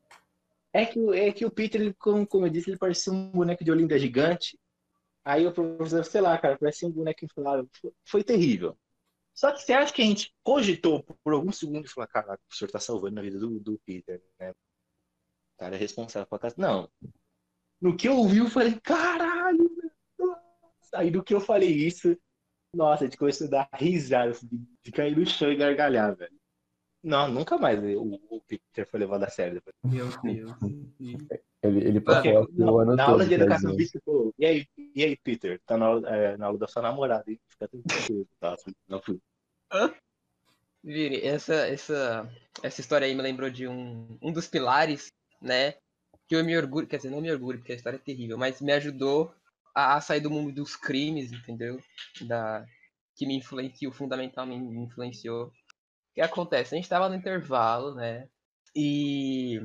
É que, o- é que o Peter, ele, como, como eu disse, ele parecia um boneco de Olinda gigante. Aí o professor, sei lá, cara, parecia um boneco inflável. Foi, foi terrível. Só que você acha que a gente cogitou por alguns segundos e falou, caraca, o professor tá salvando a vida do, do Peter, né? O cara é responsável por casa. Não. No que eu ouvi, eu falei, caralho, meu Deus. Aí do que eu falei isso, nossa, a gente começou a dar risada, assim, de, de cair no chão e gargalhar, velho. Não, nunca mais o, o Peter foi levado a sério depois. Meu Deus. Ele, ele passou assim, o ano na todo. aula de educação física, pô, e aí, e aí, Peter? Tá na aula, é, na aula da sua namorada, hein? Fica tranquilo, tá? Não fui. Vini, essa, essa, essa história aí me lembrou de um, um dos pilares, né? Que eu me orgulho, quer dizer, não me orgulho, porque a história é terrível, mas me ajudou a, a sair do mundo dos crimes, entendeu? Da, que me influenciou, fundamental me, me influenciou. O que acontece? A gente tava no intervalo, né? E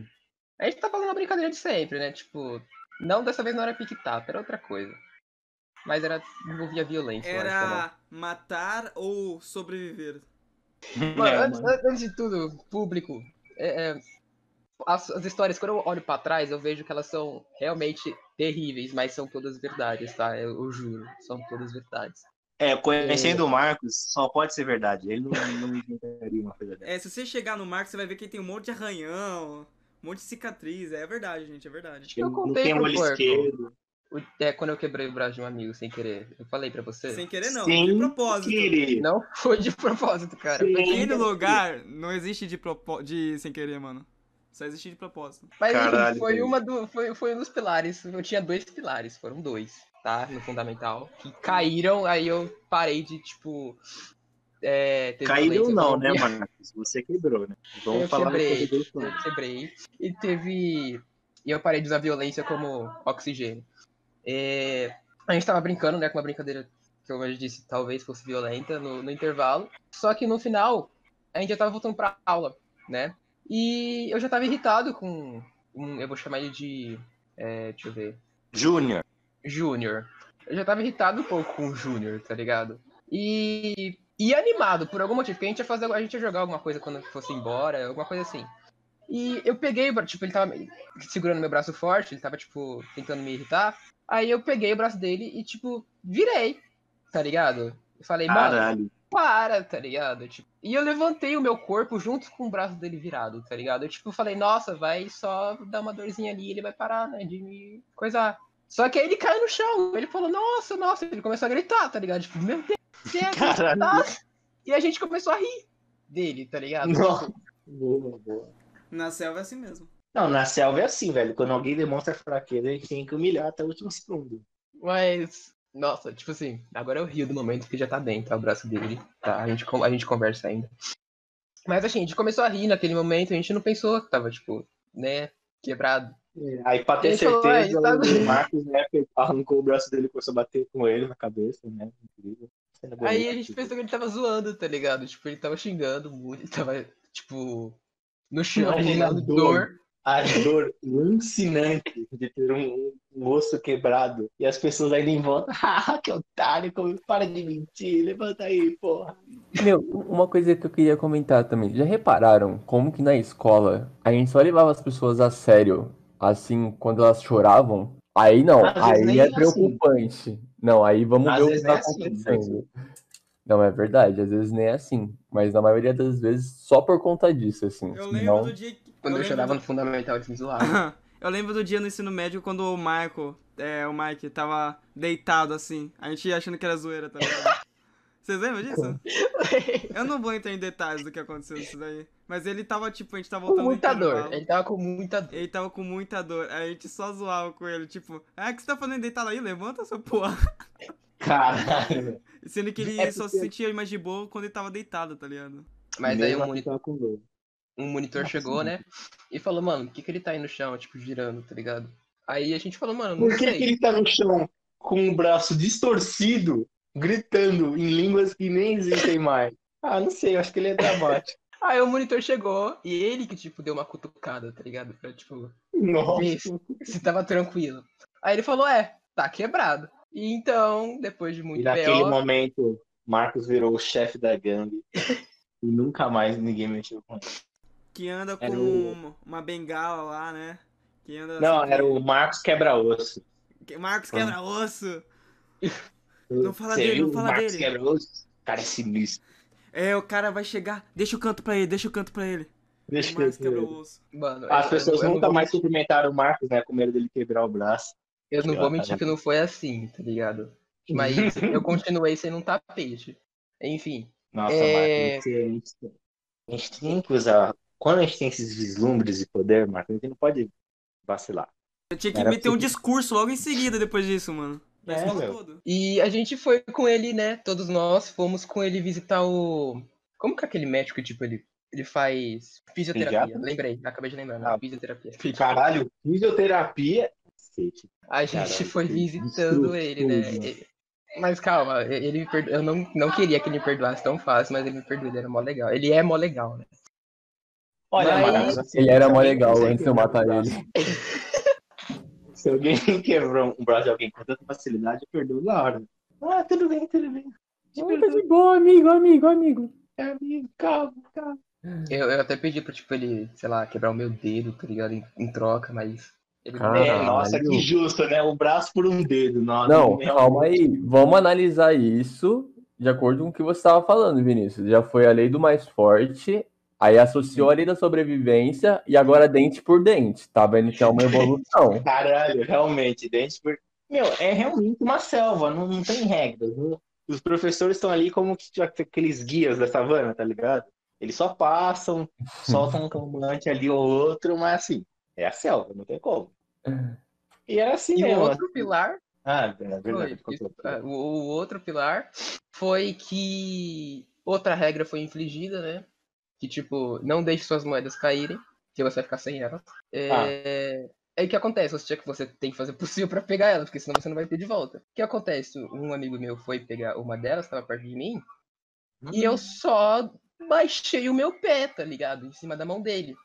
a gente tá fazendo a brincadeira de sempre, né? Tipo, não, dessa vez não era pique-tapa, era outra coisa. Mas era, envolvia violência. Era matar ou sobreviver? Mano, É, antes, antes de tudo, público, é, é, as, as histórias, quando eu olho pra trás, eu vejo que elas são realmente terríveis, mas são todas verdades, tá? Eu, eu juro, são todas verdades. É, conhecendo o Marcos, só pode ser verdade. Ele não, não inventaria uma coisa dessa. É, se você chegar no Marco, você vai ver que ele tem um monte de arranhão, um monte de cicatriz. É verdade, gente, é verdade. Eu Ele não contei tem pro esquerdo. É quando eu quebrei o braço de um amigo sem querer. Eu falei pra você. Sem querer não, Sem de propósito. querer. Não foi de propósito, cara. Aquele lugar não existe de, propo... de sem querer, mano. Só existe de propósito. Mas Caralho, foi, uma do, foi, foi um dos pilares. Eu tinha dois pilares, foram dois, tá? No fundamental. Que caíram, aí eu parei de, tipo. É, violência não, né, Marcos? Você quebrou, né? Vamos Eu falar quebrei, do eu quebrei. E teve. E eu parei de usar violência como oxigênio. É, A gente tava brincando, né? Com uma brincadeira que eu já disse, talvez fosse violenta no, no intervalo. Só que no final, a gente já tava voltando pra aula, né? E eu já tava irritado com. Um, eu vou chamar ele de. é, deixa eu ver. Júnior. Júnior. Eu já tava irritado um pouco com o Júnior, tá ligado? E. E animado, por algum motivo, porque a gente ia fazer. A gente ia jogar alguma coisa quando fosse embora, alguma coisa assim. E eu peguei, tipo, ele tava segurando meu braço forte, ele tava, tipo, tentando me irritar. Aí eu peguei o braço dele e, tipo, virei, tá ligado? Eu falei, mano, Caralho. para, tá ligado? Tipo, e eu levantei o meu corpo junto com o braço dele virado, tá ligado? Eu, tipo, falei, nossa, vai só dar uma dorzinha ali, ele vai parar, né, de me coisar. Só que aí ele caiu no chão, ele falou, nossa, nossa, ele começou a gritar, tá ligado? Tipo, meu Deus, é Caralho. nossa. E a gente começou a rir dele, tá ligado? Não. Boa, boa. Na selva é assim mesmo. Não, na selva é assim, velho. Quando alguém demonstra fraqueza, a gente tem que humilhar até o último segundo. Mas, nossa, tipo assim, agora eu rio do momento que já tá dentro, o braço dele, tá? A gente, a gente conversa ainda. Mas assim, a gente começou a rir naquele momento, a gente não pensou que tava, tipo, né, quebrado. Aí, pra ter Ele falou, certeza, "Ah, tá- o Marcos, né, arrancou o braço dele e começou a bater com ele na cabeça, né? Incrível. Aí a gente pensou que ele tava zoando, tá ligado? Tipo, ele tava xingando muito, ele tava, tipo, no chão, Imagina dor. dor. A dor alucinante de ter um, um osso quebrado e as pessoas ainda em volta. Ah, que otário, como para de mentir, levanta aí, porra. Meu, uma coisa que eu queria comentar também. Já repararam como que na escola a gente só levava as pessoas a sério, assim, quando elas choravam? Aí não, aí é assim. Não, aí vamos Às ver o que vezes tá nem assim, acontecendo. Não, é verdade, às vezes nem é assim. Mas na maioria das vezes só por conta disso, assim. Eu lembro do dia que. Quando eu, lembro chorava do- no fundamental, me zoavam. Eu lembro do dia no ensino médio quando o Marco, é, o Mike, tava deitado assim. A gente achando que era zoeira, tá ligado? Vocês lembram disso? Eu não vou entrar em detalhes do que aconteceu nisso daí. Mas ele tava, tipo, a gente tava com voltando do muita dor. Ele tava com muita dor. Ele tava com muita dor. Aí a gente só zoava com ele, tipo, ah, o que você tá fazendo deitado aí? Levanta essa porra. Caralho. Sendo que ele É só porque- se sentia mais de boa quando ele tava deitado, tá ligado? Mas aí Mesmo um assim, monitor, com um monitor chegou, né? E falou, mano, por que, que ele tá aí no chão, tipo, girando, tá ligado? Aí a gente falou, mano, não Por que, que sei. ele tá no chão com o braço distorcido, gritando em línguas que nem existem mais? Ah, não sei, eu acho que ele é dramático. Aí o monitor chegou e ele que, tipo, deu uma cutucada, tá ligado? Pra, tipo, Nossa. Isso. se tava tranquilo. Aí ele falou, é, tá quebrado. E então, depois de E muito naquele B.O., momento, Marcos virou o chefe da gangue. e nunca mais ninguém mexeu com ele. Que anda com o- uma, uma bengala lá, né? Que anda Não, assim, era o Marcos Quebra-Osso. que- Marcos quebra-osso. Não fala Você dele, viu não o fala Marcos dele. O cara é sinistro. É, o cara vai chegar. Deixa o canto pra ele, deixa o canto pra ele. Deixa O Marcos eu ver. quebra-osso. mano, As eu- pessoas eu, eu nunca mais vou mentir, cumprimentaram o Marcos, né? Com medo dele quebrar o braço. Eu não vou mentir né? que não foi assim, tá ligado? Mas eu continuei sendo um tapete. Enfim, Nossa, É. Marcos, a gente, a gente tem que usar. Quando a gente tem esses vislumbres de poder, Marcos, a gente não pode vacilar. Eu tinha que Era meter um tipo- discurso logo em seguida depois disso, mano. É. E a gente foi com ele, né? Todos nós fomos com ele visitar o. Como que é aquele médico tipo, ele, ele faz fisioterapia? Pediatra? Lembrei, acabei de lembrar, né? Ah. Fisioterapia. Caralho, fisioterapia. A gente Caralho, foi visitando ele, né? mano. E- Mas calma, ele me perdo... eu não, não queria que ele me perdoasse tão fácil, mas ele me perdoou, ele era mó legal. Ele é mó legal, né? Olha, Mas- Ele era mó legal antes de eu matar um ele. Se alguém quebrou um braço de alguém com tanta facilidade, eu perdoo na hora. Ah, tudo bem, tudo bem. Te Ah, tá de boa, amigo, amigo, amigo. amigo, calma, calma. Eu, eu até pedi pra, tipo, ele, sei lá, quebrar o meu dedo, tá ligado? Em, em troca, mas. Ele não Caralho. É, nossa, que justo, né? O braço por um dedo. Nossa, Não, realmente. calma aí. Vamos analisar isso de acordo com o que você estava falando, Vinícius. Já foi a lei do mais forte, aí associou a lei da sobrevivência e agora dente por dente. Tá vendo que é uma evolução. Caralho, realmente, dente por. Meu, é realmente uma selva, não, não tem regras. né? Os professores estão ali como que aqueles guias da savana, tá ligado? Eles só passam, soltam um calmante ali ou outro, mas assim, é a selva, não tem como. E era assim E o mesmo. outro pilar Ah, é foi, verdade. é, o, o outro pilar foi que outra regra foi infligida, né? Que tipo, não deixe suas moedas caírem, que você vai ficar sem elas. É, Aí o que acontece? Você, que- você tem que fazer o possível pra pegar elas, porque senão você não vai ter de volta. O que acontece? Um amigo meu foi pegar uma delas, tava perto de mim, e eu só baixei o meu pé, tá ligado? Em cima da mão dele.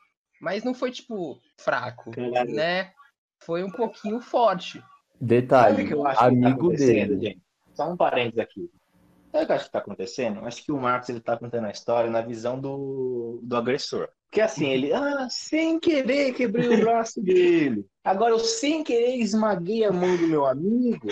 Mas não foi, tipo, fraco, Caralho. né? Foi um pouquinho forte. Detalhe, o que eu acho que tá amigo acontecendo, dele. gente? Só um parênteses aqui. Sabe o que eu acho que tá acontecendo? Eu Acho que o Marcos ele tá contando a história na visão do, do agressor. Porque assim, ele, ah, sem querer quebrei o braço dele. Agora eu sem querer esmaguei a mão do meu amigo.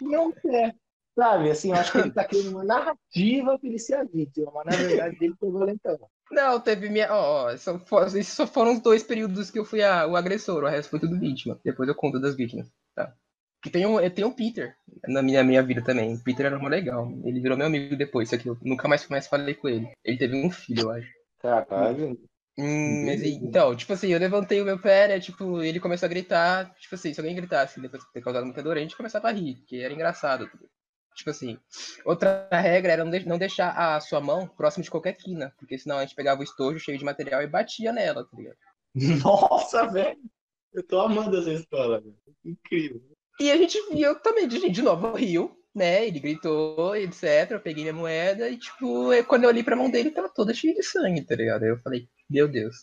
Não é. Sabe, assim, eu acho que ele tá criando uma narrativa pra ele ser a vítima, mas na verdade ele foi valentão. Não, teve minha. Ó, fo- esses só foram os dois períodos que eu fui a- o agressor, o resto foi tudo vítima. Depois eu conto das vítimas, tá? Que tem um, eu tenho um Peter na minha, minha vida também. O Peter era mó legal. Ele virou meu amigo depois, só que eu nunca mais, mais falei com ele. Ele teve um filho, eu acho. Caralho. Hum, mas então, tipo assim, eu levantei o meu pé, né? Tipo, ele começou a gritar. Tipo assim, se alguém gritasse depois de ter causado muita dor, a gente começava a rir, porque era engraçado. Tipo assim, outra regra era não deixar a sua mão próximo de qualquer quina, porque senão a gente pegava o estojo cheio de material e batia nela, tá ligado? Nossa, velho. Eu tô amando essa história, velho. Incrível. E a gente, e eu também, de, de novo, riu, né? Ele gritou, etc. Eu peguei minha moeda e, tipo, eu- quando eu olhei pra mão dele, tava toda cheia de sangue, tá ligado? Aí eu falei, meu Deus.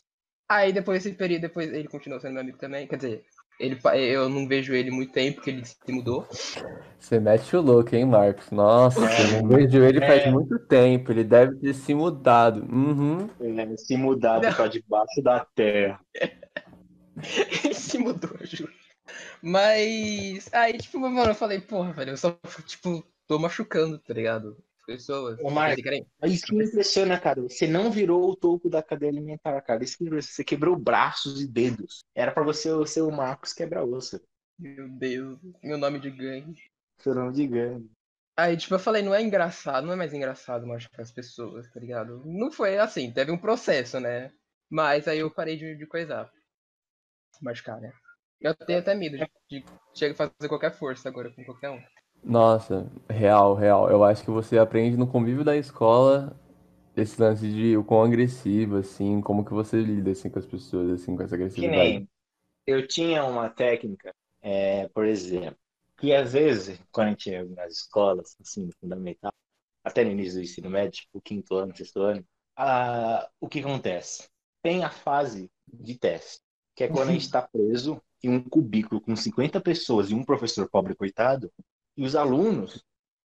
Aí depois desse período, depois ele continuou sendo meu amigo também. Quer dizer, Ele, eu não vejo ele muito tempo, porque ele se mudou. Você mete o louco, hein, Marcos? Nossa, eu não vejo ele faz É. muito tempo. Ele deve ter se mudado. Uhum. É, se mudado pra debaixo da terra. Ele se mudou, eu juro. Mas. Aí, tipo, mano, eu falei, porra, velho, eu só, tipo, tô machucando, tá ligado? As pessoas. Ô, Marco, Isso que me impressiona, cara. Você não virou o topo da cadeia alimentar, cara. Isso que. Você quebrou braços e dedos. Era pra você ser o Marcos quebra-osso. Meu Deus, meu nome de gangue. Seu nome de gangue. Aí, tipo, eu falei, não é engraçado, não é mais engraçado machucar as pessoas, tá ligado? Não foi assim, teve um processo, né? Mas aí eu parei de, de coisar. Machucar, né? Eu tenho até medo de, de chegar a fazer qualquer força agora com qualquer um. Nossa, real, real. Eu acho que você aprende no convívio da escola esse lance de o quão agressivo, assim, como que você lida, assim, com as pessoas, assim, com essa Que agressividade. nem eu tinha uma técnica, é, por exemplo, que às vezes, quando a gente ia nas escolas, assim, no fundamental, até no início do ensino médio, tipo, quinto ano, sexto ano, ah, o que acontece? Tem a fase de teste, que é quando a gente está preso em um cubículo com 50 pessoas e um professor pobre coitado, e os alunos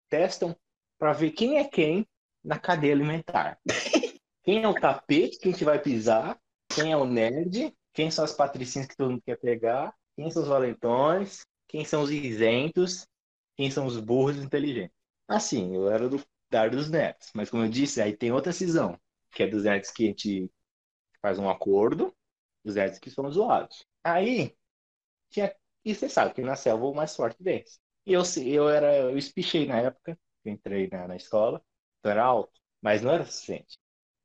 testam para ver quem é quem na cadeia alimentar. Quem é o tapete que a gente vai pisar, quem é o nerd, quem são as patricinhas que todo mundo quer pegar, quem são os valentões, quem são os isentos, quem são os burros inteligentes. Assim, eu era do da área dos nerds, mas como eu disse, aí tem outra cisão, que é dos nerds que a gente faz um acordo, dos nerds que são zoados. Aí, tinha, e você sabe que na selva o mais forte vence. E eu, eu era, eu espichei na época, eu entrei na, na escola, então era alto, mas não era suficiente.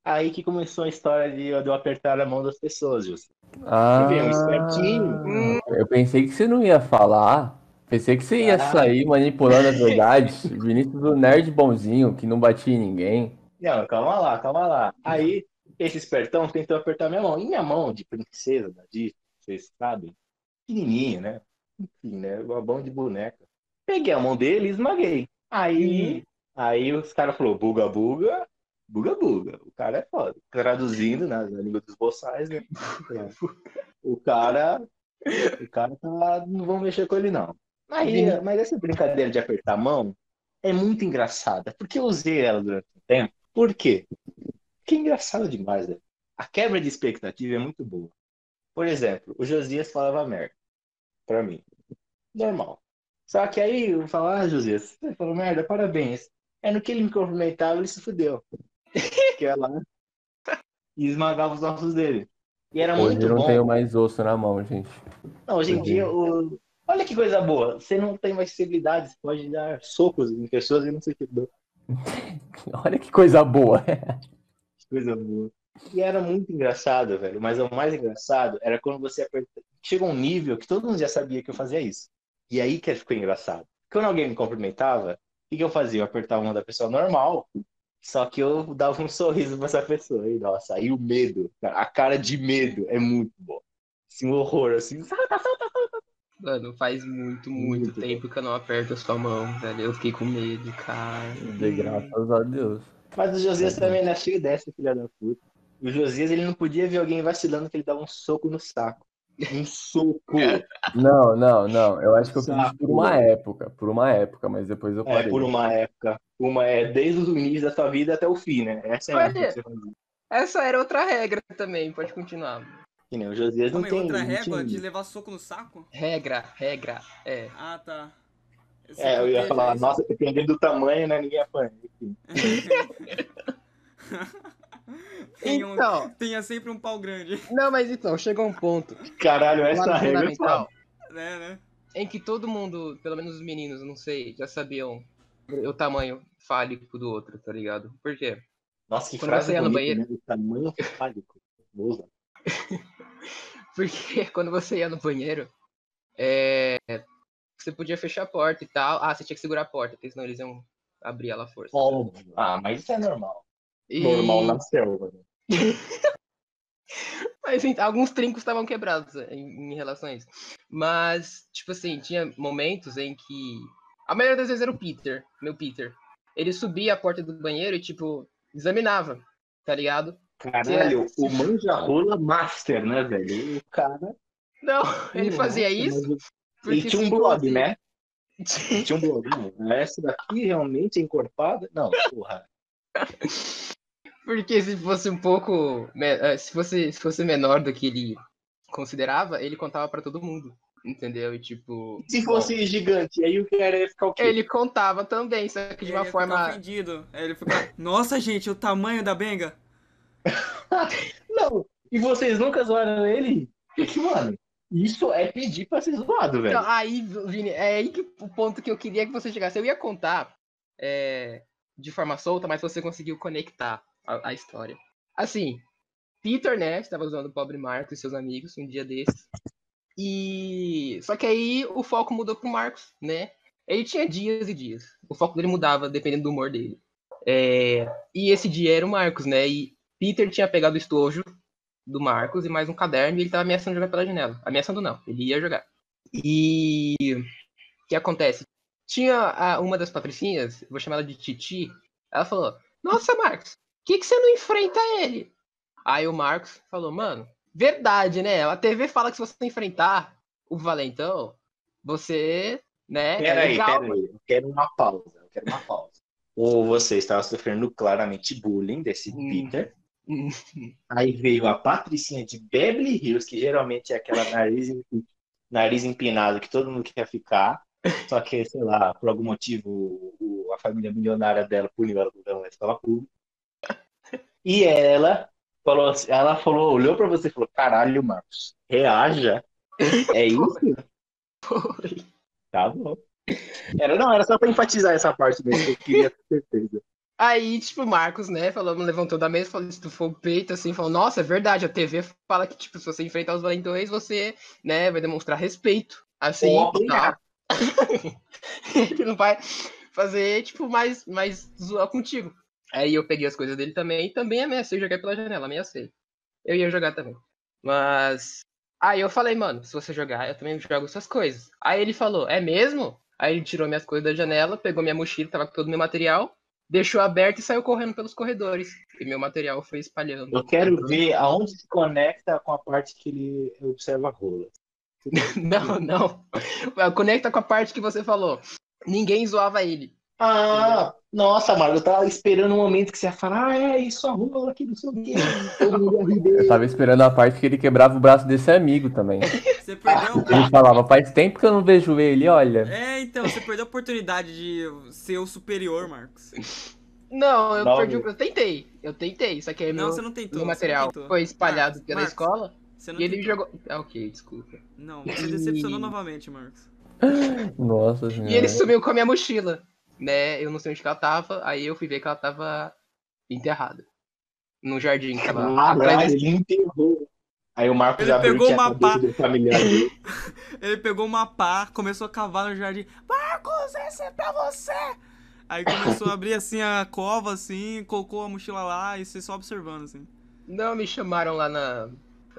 Aí que começou a história de, eu- de eu apertar a mão das pessoas, José. Ah, Você vê, um espertinho. eu pensei que você não ia falar. Pensei que você ia Ah. sair manipulando as verdades. Vinícius, o nerd bonzinho, que não batia em ninguém. Não, calma lá, calma lá. Aí, esse espertão tentou apertar minha mão. E minha mão de princesa da Disney, vocês sabem, pequenininha, né? Enfim, né? Uma mão de boneca. Peguei a mão dele e esmaguei. Aí, aí os caras falaram, buga, buga, buga, buga. O cara é foda. Traduzindo na, na língua dos boçais, né? O cara, o cara tá, não vão mexer com ele, não. Aí, mas essa brincadeira de apertar a mão é muito engraçada, porque eu usei ela durante um tempo. Por quê? Porque é engraçado demais, né? A quebra de expectativa é muito boa. Por exemplo, o Josias falava merda pra mim. Normal. Só que aí eu falava, ah, Josias, você falou merda, parabéns. É no que ele me cumprimentava, ele se fudeu. que é lá e esmagava os ossos dele. E era Hoje muito eu não bom. tenho mais osso na mão, gente. Não, hoje em dia, o... olha que coisa boa. Você não tem mais civilidade, você pode dar socos em pessoas e não sei o que. Olha que coisa boa. Que coisa boa. E era muito engraçado, velho. Mas o mais engraçado era quando você aperta... chegou um nível que todo mundo já sabia que eu fazia isso. E aí que ficou engraçado. Quando alguém me cumprimentava, o que, eu fazia? Eu apertava a mão da pessoa normal, só que eu dava um sorriso pra essa pessoa. E nossa, aí o medo, a cara de medo é muito bom. Assim, um horror, assim. Mano, faz muito, muito Muito tempo que eu não aperto a sua mão, velho. Eu fiquei com medo, cara. De graças a Deus. Mas o Josias também não é cheio dessa, filha da puta. O Josias, ele não podia ver alguém vacilando que ele dava um soco no saco. Um soco. Não, não, não. Eu acho que eu fiz isso por uma época. Por uma época, mas depois eu É, parei. por uma época. Uma é desde o início da sua vida até o fim, né? Essa é a Olha. que você fazia. Essa era outra regra também, pode continuar. Que nem o Josias não aí, tem. outra régua tinha- de levar soco no saco? Regra, regra, é. Ah, tá. É, eu ia falar, nossa, dependendo do tamanho, né? Ninguém apanha. Tem um- Então, Tenha sempre um pau grande, não, mas então, chegou um ponto Caralho, essa regra é né, né? em que todo mundo, pelo menos os meninos, não sei, já sabiam o tamanho fálico do outro, tá ligado? Por quê? Nossa, que Quando frase você ia no banheiro- né? O tamanho fálico. Porque quando você ia no banheiro, é, você podia fechar a porta e tal. Ah, você tinha que segurar a porta, porque senão eles iam abrir ela à força. Óbvio. Ah, mas isso é normal. E- Normal na selva. né? Mas então, alguns trincos estavam quebrados em, em relação a isso. Mas, tipo assim, tinha momentos em que. A maioria das vezes era o Peter, meu Peter. Ele subia a porta do banheiro e, tipo, examinava, tá ligado? Caralho, o manja rola master, né, velho? O cara. Não, ele fazia isso. Ele porque tinha um blog, né? Tinha um blog. Essa daqui realmente é encorpada? Não, porra. Porque se fosse um pouco. eh, Se fosse, se fosse menor do que ele considerava, ele contava pra todo mundo. Entendeu? E tipo. Se fosse gigante, aí o cara ia ficar o quê? Ele contava também, só que de Ele uma ia forma. Ficar ofendido. Aí ele fica, nossa gente, o tamanho da benga. Não, e vocês nunca zoaram ele? Porque, mano, isso é pedir pra ser zoado, velho. Então, aí, Vini, é aí que o ponto que eu queria que você chegasse. Eu ia contar é, de forma solta, mas você conseguiu conectar a, a história. Assim, Peter, né, estava usando o pobre Marcos e seus amigos um dia desses. E. Só que aí o foco mudou pro Marcos, né? Ele tinha dias e dias. O foco dele mudava dependendo do humor dele. É, E esse dia era o Marcos, né? E Peter tinha pegado o estojo do Marcos e mais um caderno e ele tava ameaçando jogar pela janela. Ameaçando não, ele ia jogar. E o que acontece? Tinha a- uma das patricinhas, vou chamar ela de Titi, ela falou: Nossa, Marcos, que, que você não enfrenta ele? Aí o Marcos falou: Mano, verdade, né? A TV fala que se você enfrentar o Valentão, você, né? é Peraí, legal, peraí. Eu quero uma pausa. Eu quero uma pausa. Ou você estava sofrendo claramente bullying desse Hum. Peter. Hum. Aí veio a Patricinha de Beverly Hills, que geralmente é aquela nariz, nariz empinado que todo mundo quer ficar. Só que, sei lá, por algum motivo, a família milionária dela puniu ela por na escola pública. E ela falou, assim- ela falou, olhou pra você e falou: Caralho, Marcos, reaja. É isso? Foi. Tá bom. Era, não, era só pra enfatizar essa parte mesmo, eu queria ter certeza. Aí, tipo, o Marcos, né, falou, levantou da mesa, falou, estufou o peito, assim, falou, nossa, é verdade, a TV fala que, tipo, se você enfrentar os valentões, você, né, vai demonstrar respeito, assim, Ou apanhar. Ele não vai fazer, tipo, mais, mais zoar contigo. Aí eu peguei as coisas dele também, e também ameacei jogar pela janela, ameacei. Eu ia jogar também. Mas, aí eu falei, mano, se você jogar, eu também jogo suas coisas. Aí ele falou, é mesmo? Aí ele tirou minhas coisas da janela, pegou minha mochila, tava com todo o meu material, deixou aberto e saiu correndo pelos corredores. E meu material foi espalhando. Eu quero ver aonde se conecta com a parte que ele observa a rola. Não, não. Conecta com a parte que você falou. Ninguém zoava ele. Ah, nossa, Marco, eu tava esperando o momento que você ia falar, ah, é isso, a rola aqui, não sei o quê. Eu tava esperando a parte que ele quebrava o braço desse amigo também. Você perdeu. Ele falava, faz tempo que eu não vejo ele, olha. É, então, você perdeu a oportunidade de ser o superior, Marcos. Não, eu Não, perdi. Eu tentei. Eu tentei. Só que aí Não, meu, você não tentou. meu você não material tentou. foi espalhado Marcos, pela Marcos, escola. Você não E ele tentou. jogou. Ah, ok, desculpa. Não, você decepcionou novamente, Marcos. Nossa senhora. E ele sumiu com a minha mochila. Né? Eu não sei onde que ela tava. Aí eu fui ver que ela tava enterrada. No jardim. que Tava Ah, atrás ele enterrou. Aí o Marcos Ele abriu pegou uma pá. do familiar dele. Ele pegou uma pá, começou a cavar no jardim. Marcos, esse é pra você! Aí começou a abrir assim a cova, assim, colocou a mochila lá e você só observando, assim. Não, me chamaram lá na.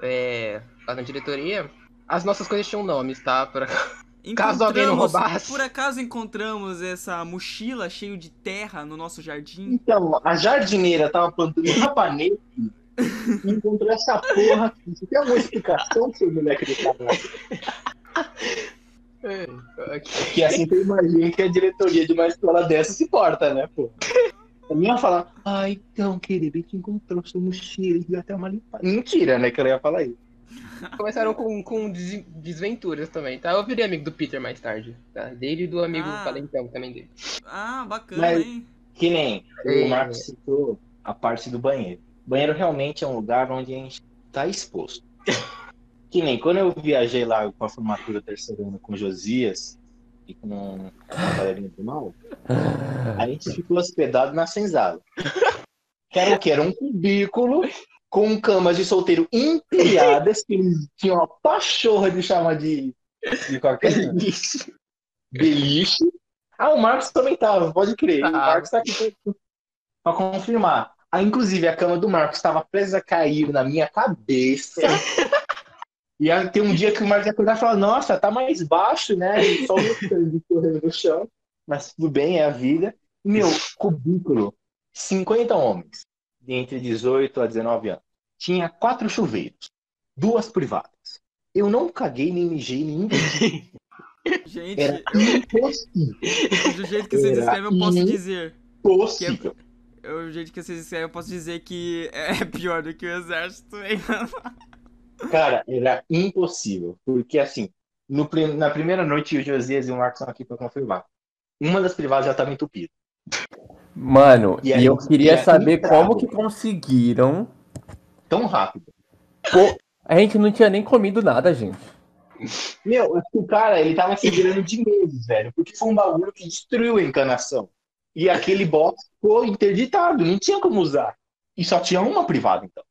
É, lá na diretoria. As nossas coisas tinham nomes, tá? Pra- Caso alguém não roubasse. Por acaso encontramos essa mochila cheia de terra no nosso jardim? Então, a jardineira tava plantando rapanete e encontrou essa porra aqui. Você tem alguma explicação, seu moleque do caralho? É, ok. Que assim você imagina que a diretoria de uma escola dessa se porta, né, pô? A minha ia falar, ah, então, querido, a gente encontrou sua mochila e deu até uma limpada. Mentira, né, que ela ia falar isso. Começaram com, com des- desventuras também, tá? Eu virei amigo do Peter mais tarde, tá? Dele e do amigo Ah. Valentão também dele. Ah, bacana, Mas- hein? Que nem É. o Marcos citou a parte do banheiro. O banheiro realmente é um lugar onde a gente tá exposto. Que nem quando eu viajei lá com a formatura terceiro ano com o Josias e com a galerinha do mal, a gente ficou hospedado na senzala. Que era o quê? Era um cubículo com camas de solteiro empilhadas, que eles tinham uma pachorra de chamar de, de qualquer Isso. beliche. Ah, o Marcos também tava, pode crer. O Tava. Marcos tá aqui pra, pra confirmar. Ah, inclusive, a cama do Marcos estava presa a cair na minha cabeça. E aí tem um dia que o Marcos acordar e falar, nossa, tá mais baixo, né? E Só o sangue correndo no chão. Mas tudo bem, é a vida. E, meu, cubículo, 50 homens, de entre 18 a 19 anos. Tinha quatro chuveiros, duas privadas. Eu não caguei nem mijei nem Gente, Era impossível. do jeito que vocês escrevem, eu posso dizer. Impossível. Eu, do jeito que vocês escrevem, eu posso dizer que é pior do que o exército, hein? Cara, era impossível. Porque assim, no na primeira noite, o Josias e o Marcos estão aqui pra confirmar. Uma das privadas já estava entupida. Mano, E e, aí, eu queria e aí, saber entrava. como que conseguiram. Tão rápido. Pô, a gente não tinha nem comido nada, gente. Meu, o cara, ele tava segurando de meses, velho. Porque foi um bagulho que destruiu a encanação. E aquele box ficou interditado, não tinha como usar. E só tinha uma privada, então.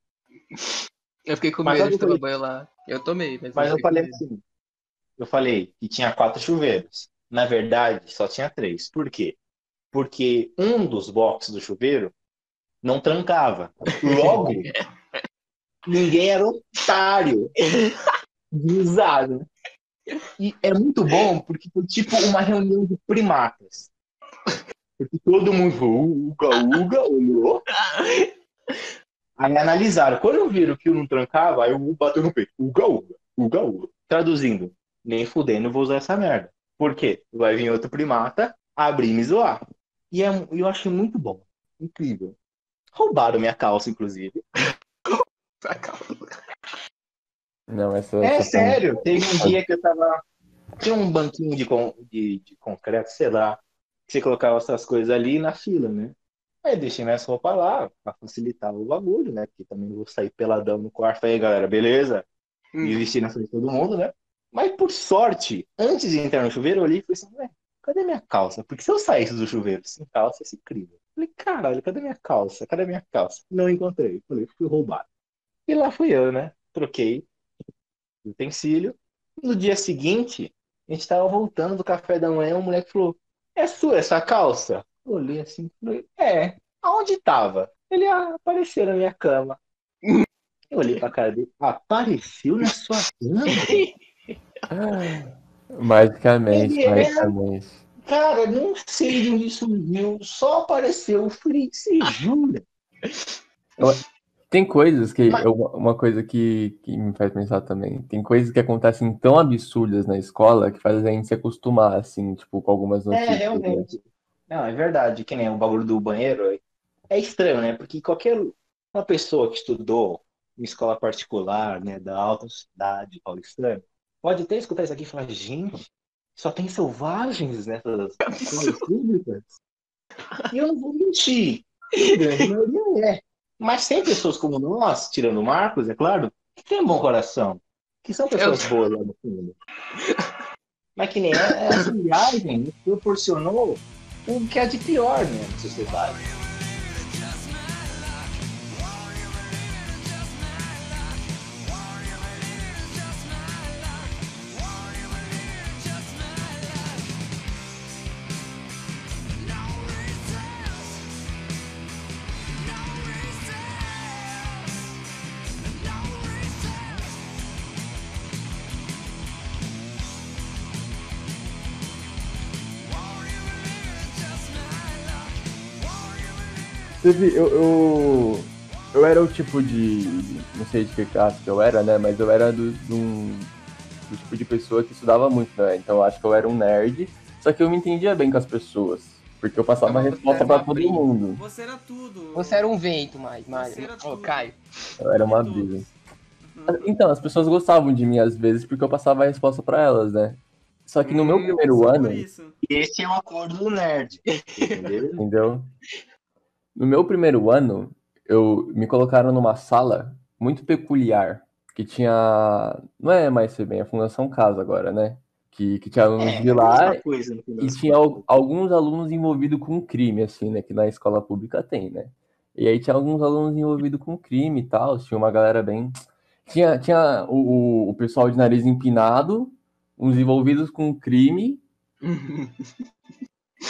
Eu fiquei com Mas medo de tomar eu- banho lá. Eu tomei, mas, Mas eu com falei assim. Eu falei que tinha quatro chuveiros. Na verdade, só tinha três. Por quê? Porque um dos boxes do chuveiro não trancava. Logo, ninguém era otário né? E é muito bom porque foi tipo uma reunião de primatas. Porque todo mundo uga, uga, olhou. Aí analisaram. Quando viram que não trancava, aí o bateu no peito. Uga, uga, uga, uga. Traduzindo, nem fudendo, vou usar essa merda. Por quê? Vai vir outro primata, abrir e me zoar. E é- eu achei muito bom. Incrível. Roubaram minha calça, inclusive. Não, essa. É essa- sério. Teve um dia que eu tava. Tinha um banquinho de, con- de, de concreto, sei lá. Que você colocava essas coisas ali na fila, né? Aí eu deixei minhas roupas lá, pra facilitar o bagulho, né? Porque também não vou sair peladão no quarto. Aí, galera, beleza? Hum. E vestir na frente de todo mundo, né? Mas por sorte, antes de entrar no chuveiro, eu olhei e falei assim, cadê minha calça? Porque se eu saísse do chuveiro sem calça, ia ser incrível. Falei, caralho, cadê minha calça? Cadê minha calça? Não encontrei. Falei, fui roubado. E lá fui eu, né? Troquei o utensílio. No dia seguinte, a gente tava voltando do café da manhã, um moleque falou, é sua essa calça? Eu olhei assim, falei, é. Aonde tava? Ele ah, apareceu na minha cama. Eu olhei pra cara dele, apareceu na sua cama? Magicamente, Ele é- magicamente. Cara, não sei de onde surgiu, só apareceu. Eu falei, você jura? Tem coisas que. Mas- uma coisa que, que me faz pensar também. Tem coisas que acontecem tão absurdas na escola que faz a gente se acostumar, assim, tipo, com algumas É, notícias. né? realmente. Não, é verdade, que nem o bagulho do banheiro. É estranho, né? Porque qualquer uma pessoa que estudou em escola particular, né, da alta cidade paulistana, pode até escutar isso aqui e falar, gente, só tem selvagens nessas escolas públicas? E eu não vou mentir. A grande maioria é. Mas tem pessoas como nós, tirando o Marcos, é claro, que tem bom coração. Que são pessoas boas lá no fundo. Mas que nem essa viagem proporcionou o que é de pior né, na sociedade. Teve, eu, eu, eu era o tipo de. Não sei de que classe que eu era, né? Mas eu era do, do, do tipo de pessoa que estudava muito, né? Então eu acho que eu era um nerd. Só que eu me entendia bem com as pessoas. Porque eu passava uma Você resposta pra todo brisa. mundo. Você era tudo. Você era um vento, mais, mais. Você era Ô, tudo. Caio. Eu era uma brisa. Uhum. Então, as pessoas gostavam de mim às vezes porque eu passava a resposta pra elas, né? Só que no meu Hum, primeiro ano, isso. Esse é o acordo do nerd. Entendeu? No meu primeiro ano, eu me colocaram numa sala muito peculiar, que tinha, não é mais bem a Fundação Casa agora, né? Que, que tinha alunos É, de é lá coisa, e tinha al- alguns alunos envolvidos com crime, assim, né? Que na escola pública tem, né? E aí tinha alguns alunos envolvidos com crime e tal, tinha uma galera bem... Tinha, tinha o, o- o pessoal de nariz empinado, uns envolvidos com crime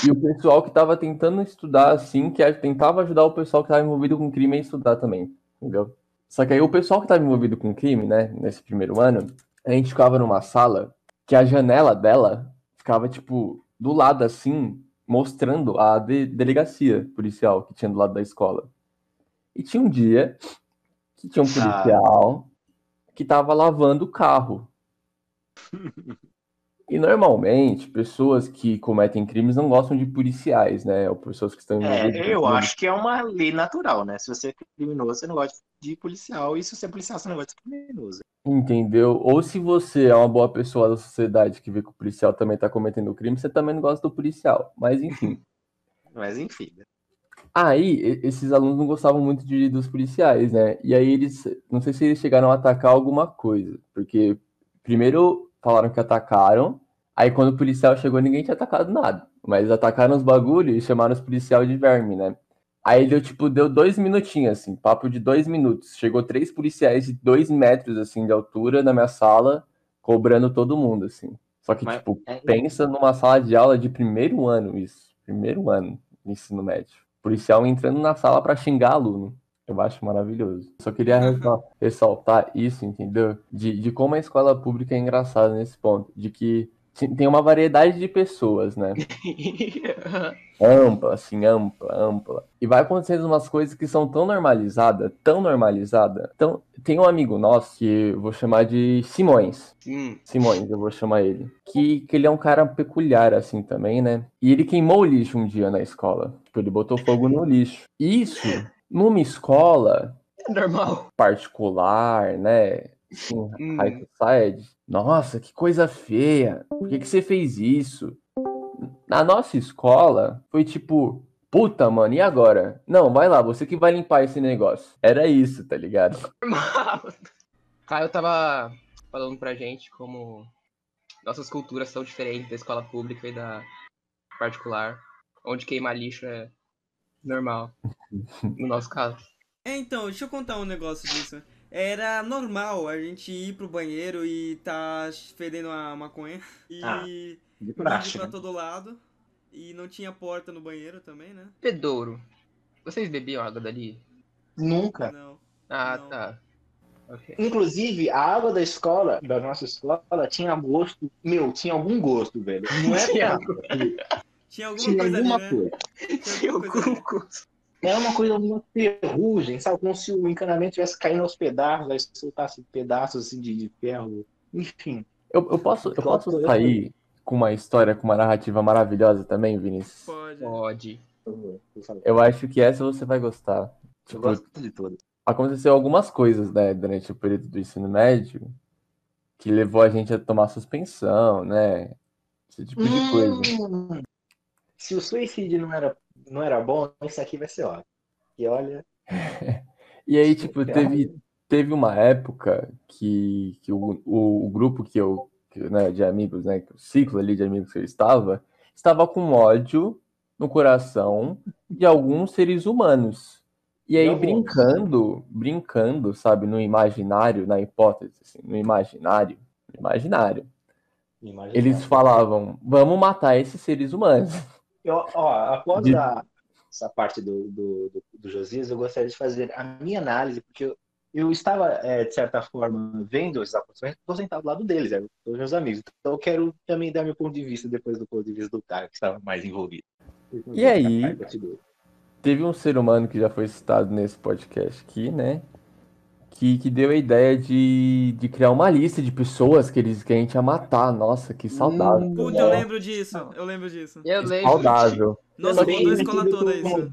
e o pessoal que tava tentando estudar, assim, que tentava ajudar o pessoal que tava envolvido com crime a estudar também, entendeu? Só que aí o pessoal que tava envolvido com crime, né, nesse primeiro ano, a gente ficava numa sala que a janela dela ficava, tipo, do lado, assim, mostrando a de- delegacia policial que tinha do lado da escola. E tinha um dia que tinha um policial que tava lavando o carro E normalmente, pessoas que cometem crimes não gostam de policiais, né? Ou pessoas que estão. É, eu acho que é uma lei natural, né? Se você é criminoso, você não gosta de policial. E se você é policial, você não gosta de criminoso. Entendeu? Ou se você é uma boa pessoa da sociedade que vê que o policial também tá cometendo crime, você também não gosta do policial. Mas enfim. Mas enfim. né? Aí, esses alunos não gostavam muito de, dos policiais, né? E aí eles, não sei se eles chegaram a atacar alguma coisa, porque primeiro falaram que atacaram, aí quando o policial chegou ninguém tinha atacado nada, mas atacaram os bagulhos e chamaram os policial de verme, né? Aí deu tipo, deu dois minutinhos, assim, papo de dois minutos. Chegou três policiais de dois metros, assim, de altura na minha sala, cobrando todo mundo, assim. Só que, Mas- tipo, É, Pensa numa sala de aula de primeiro ano, isso. Primeiro ano de ensino médio. Policial entrando na sala pra xingar aluno. Eu acho maravilhoso. Só queria ressal- ressaltar isso, entendeu? De, de como a escola pública é engraçada nesse ponto. De que tem uma variedade de pessoas, né? Ampla, assim, ampla, ampla. E vai acontecendo umas coisas que são tão normalizadas, tão normalizadas. Então, tem um amigo nosso que eu vou chamar de Simões. Sim. Simões, eu vou chamar ele. Que, que ele é um cara peculiar, assim, também, né? E ele queimou o lixo um dia na escola. Tipo, ele botou fogo no lixo. Isso, numa escola Normal. particular, né? Assim, Hum. high society. Nossa, que coisa feia. Por que, que você fez isso? Na nossa escola, foi tipo... Puta, mano, e agora? Não, vai lá, você que vai limpar esse negócio. Era isso, tá ligado? Normal. Caio tava falando pra gente como nossas culturas são diferentes da escola pública e da particular, onde queimar lixo é normal, no nosso caso. É, então, deixa eu contar um negócio disso. Era normal a gente ir pro banheiro e tá fedendo a maconha. E Ah, De praxe, pra né? todo lado. E não tinha porta no banheiro também, né? Bedouro, vocês bebiam água dali? Nunca. Não. Ah, Não. tá. Ok. Inclusive, a água da escola, da nossa escola, tinha gosto. Meu, tinha algum gosto, velho. Não é nada. Tinha alguma Tinha coisa alguma ali, né? coisa. Tinha alguma coisa. Era uma coisa, uma ferrugem, sabe? Como se o encanamento tivesse caindo aos pedaços, aí soltasse pedaços assim de, de ferro. Enfim. Eu, eu posso, eu posso eu- sair com uma história, com uma narrativa maravilhosa também, Vinícius? Pode. Pode. Eu, eu, Eu acho que essa você vai gostar. eu Tipo, gosto de tudo. aconteceu algumas coisas, né, durante o período do ensino médio que levou a gente a tomar suspensão, né? Esse tipo de coisa. Se o suicídio não era, não era bom, isso aqui vai ser ótimo. E olha. E aí, tipo, teve, teve uma época que, que o, o, o grupo que eu, que, né, de amigos, né, o ciclo ali de amigos que eu estava, estava com ódio no coração de alguns seres humanos. E aí, brincando, brincando, sabe, no imaginário, na hipótese, assim, no imaginário, imaginário, Imagina. eles falavam, vamos matar esses seres humanos. Eu, ó, após De- a- essa parte do, do, do, do Josias, eu gostaria de fazer a minha análise, porque eu, eu estava, é, de certa forma, vendo esses acontecimentos, estou sentado do lado deles, eram todos meus amigos. Então eu quero também dar meu ponto de vista depois do ponto de vista do cara que estava mais envolvido. E aí? Teve um ser humano que já foi citado nesse podcast aqui, né? Que, que deu a ideia de, de criar uma lista de pessoas que, eles, que a gente ia matar. Nossa, que saudável. Puta, eu lembro disso. Eu lembro disso. Eu Que lembro. saudável. Nossa, Também mudou a escola toda isso.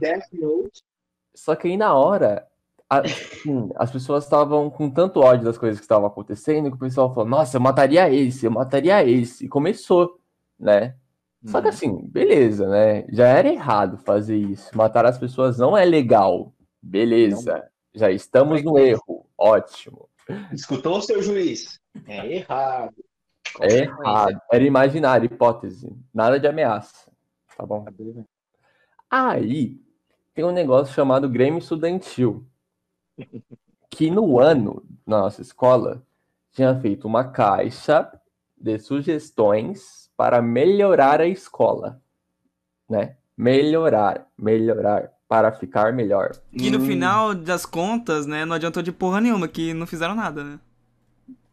Só que aí na hora, a- assim, as pessoas estavam com tanto ódio das coisas que estavam acontecendo que o pessoal falou: Nossa, eu mataria esse, eu mataria esse. E começou, né? Só que Uhum. assim, beleza, né? Já era errado fazer isso. Matar as pessoas não é legal. Beleza. Já estamos no erro. Ótimo. Escutou o seu juiz? É errado. É errado. Era imaginário, hipótese. Nada de ameaça. Tá bom? Aí tem um negócio chamado Grêmio Estudantil. Que no ano, na nossa escola, tinha feito uma caixa de sugestões para melhorar a escola. Né? Melhorar, melhorar, para ficar melhor. E no Hum, final das contas, né, não adiantou de porra nenhuma, que não fizeram nada, né?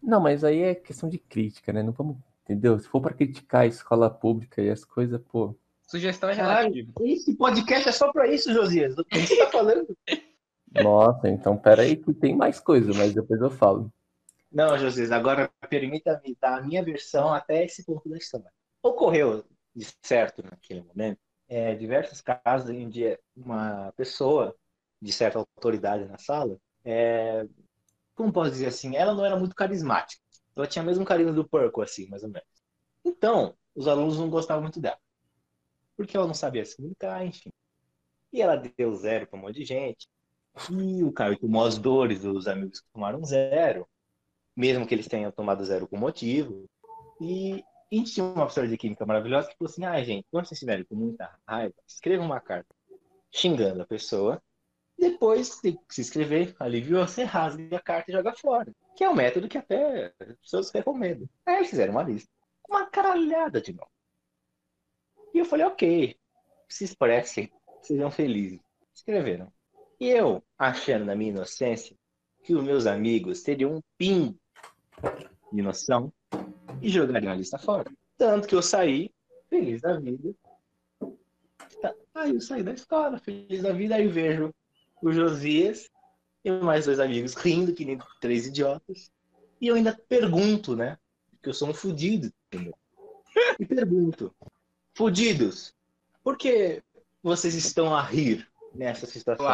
Não, mas aí é questão de crítica, né? Não vamos. Entendeu? Se for para criticar a escola pública e as coisas, pô. Sugestão é relativa. esse podcast é só pra isso, Josias. O que você tá falando? Nossa, então pera aí que tem mais coisa, mas depois eu falo. Não, José, agora permita-me dar a minha versão até esse ponto da história. Ocorreu, de certo, naquele momento, é, diversos casos em que uma pessoa de certa autoridade na sala, é, como posso dizer assim, ela não era muito carismática. Ela tinha mesmo carinho do porco, assim, mais ou menos. Então, os alunos não gostavam muito dela. Porque ela não sabia se comunicar, enfim. E ela deu zero para um monte de gente. E o Caio tomou as dores dos amigos que tomaram zero mesmo que eles tenham tomado zero com motivo. E gente tinha uma professora de química maravilhosa que falou assim: ah, gente, quando vocês estiverem com muita raiva, escreva uma carta xingando a pessoa. Depois, se escrever, aliviou, você rasga a carta e joga fora. Que é um método que até as pessoas recomendam. Aí eles fizeram uma lista. Uma caralhada de novo. E eu falei, ok, se expressem, sejam felizes. Escreveram. E eu, achando na minha inocência, que os meus amigos teriam um pingo de noção e jogariam a lista fora. Tanto que eu saí feliz da vida. Aí eu saí da escola, feliz da vida, aí vejo o Josias e mais dois amigos rindo, que nem três idiotas. E eu ainda pergunto, né? Porque eu sou um fudido. Entendeu? E pergunto, fudidos, por que vocês estão a rir nessa situação?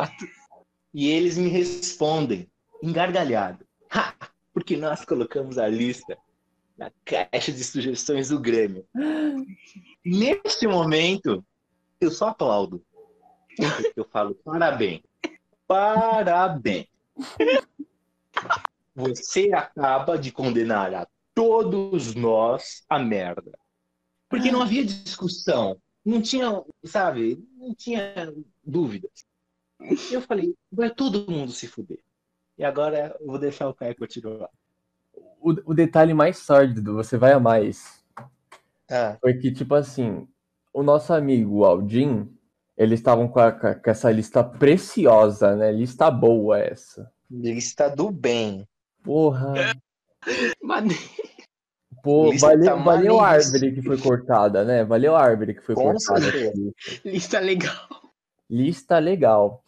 E eles me respondem, engargalhado. Ha! Porque nós colocamos a lista na caixa de sugestões do Grêmio. Neste momento, eu só aplaudo. Eu falo, parabéns. Parabéns. Você acaba de condenar a todos nós a merda. Porque não havia discussão. Não tinha, sabe, não tinha dúvidas. Eu falei, vai todo mundo se fuder. E agora eu vou deixar o Caio continuar. O, o detalhe mais sórdido, você vai amar isso. Ah. Foi que, tipo assim, o nosso amigo Aldin, eles estavam com, com, essa lista preciosa, né? Lista boa essa. Lista do bem. Porra. Mano. Pô, valeu, valeu a árvore que foi cortada, né? Valeu a árvore que foi Com cortada. Lista legal. Lista legal.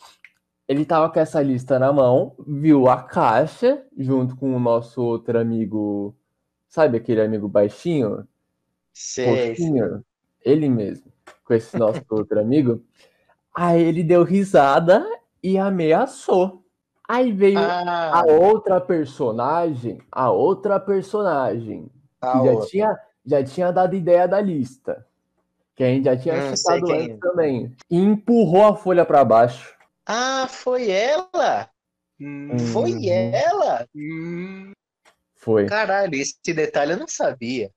Ele tava com essa lista na mão, viu a caixa, junto com o nosso outro amigo, sabe aquele amigo baixinho? Sei? Ele mesmo, com esse nosso outro amigo. Aí ele deu risada e ameaçou. Aí veio Ah, a outra personagem, a outra personagem, a que já outra. tinha, já tinha dado ideia da lista. Que a gente já tinha Hum, antes é. também. E empurrou a folha para baixo. Ah, foi ela? Hum, Foi ela? hum. Foi. Caralho, esse detalhe eu não sabia.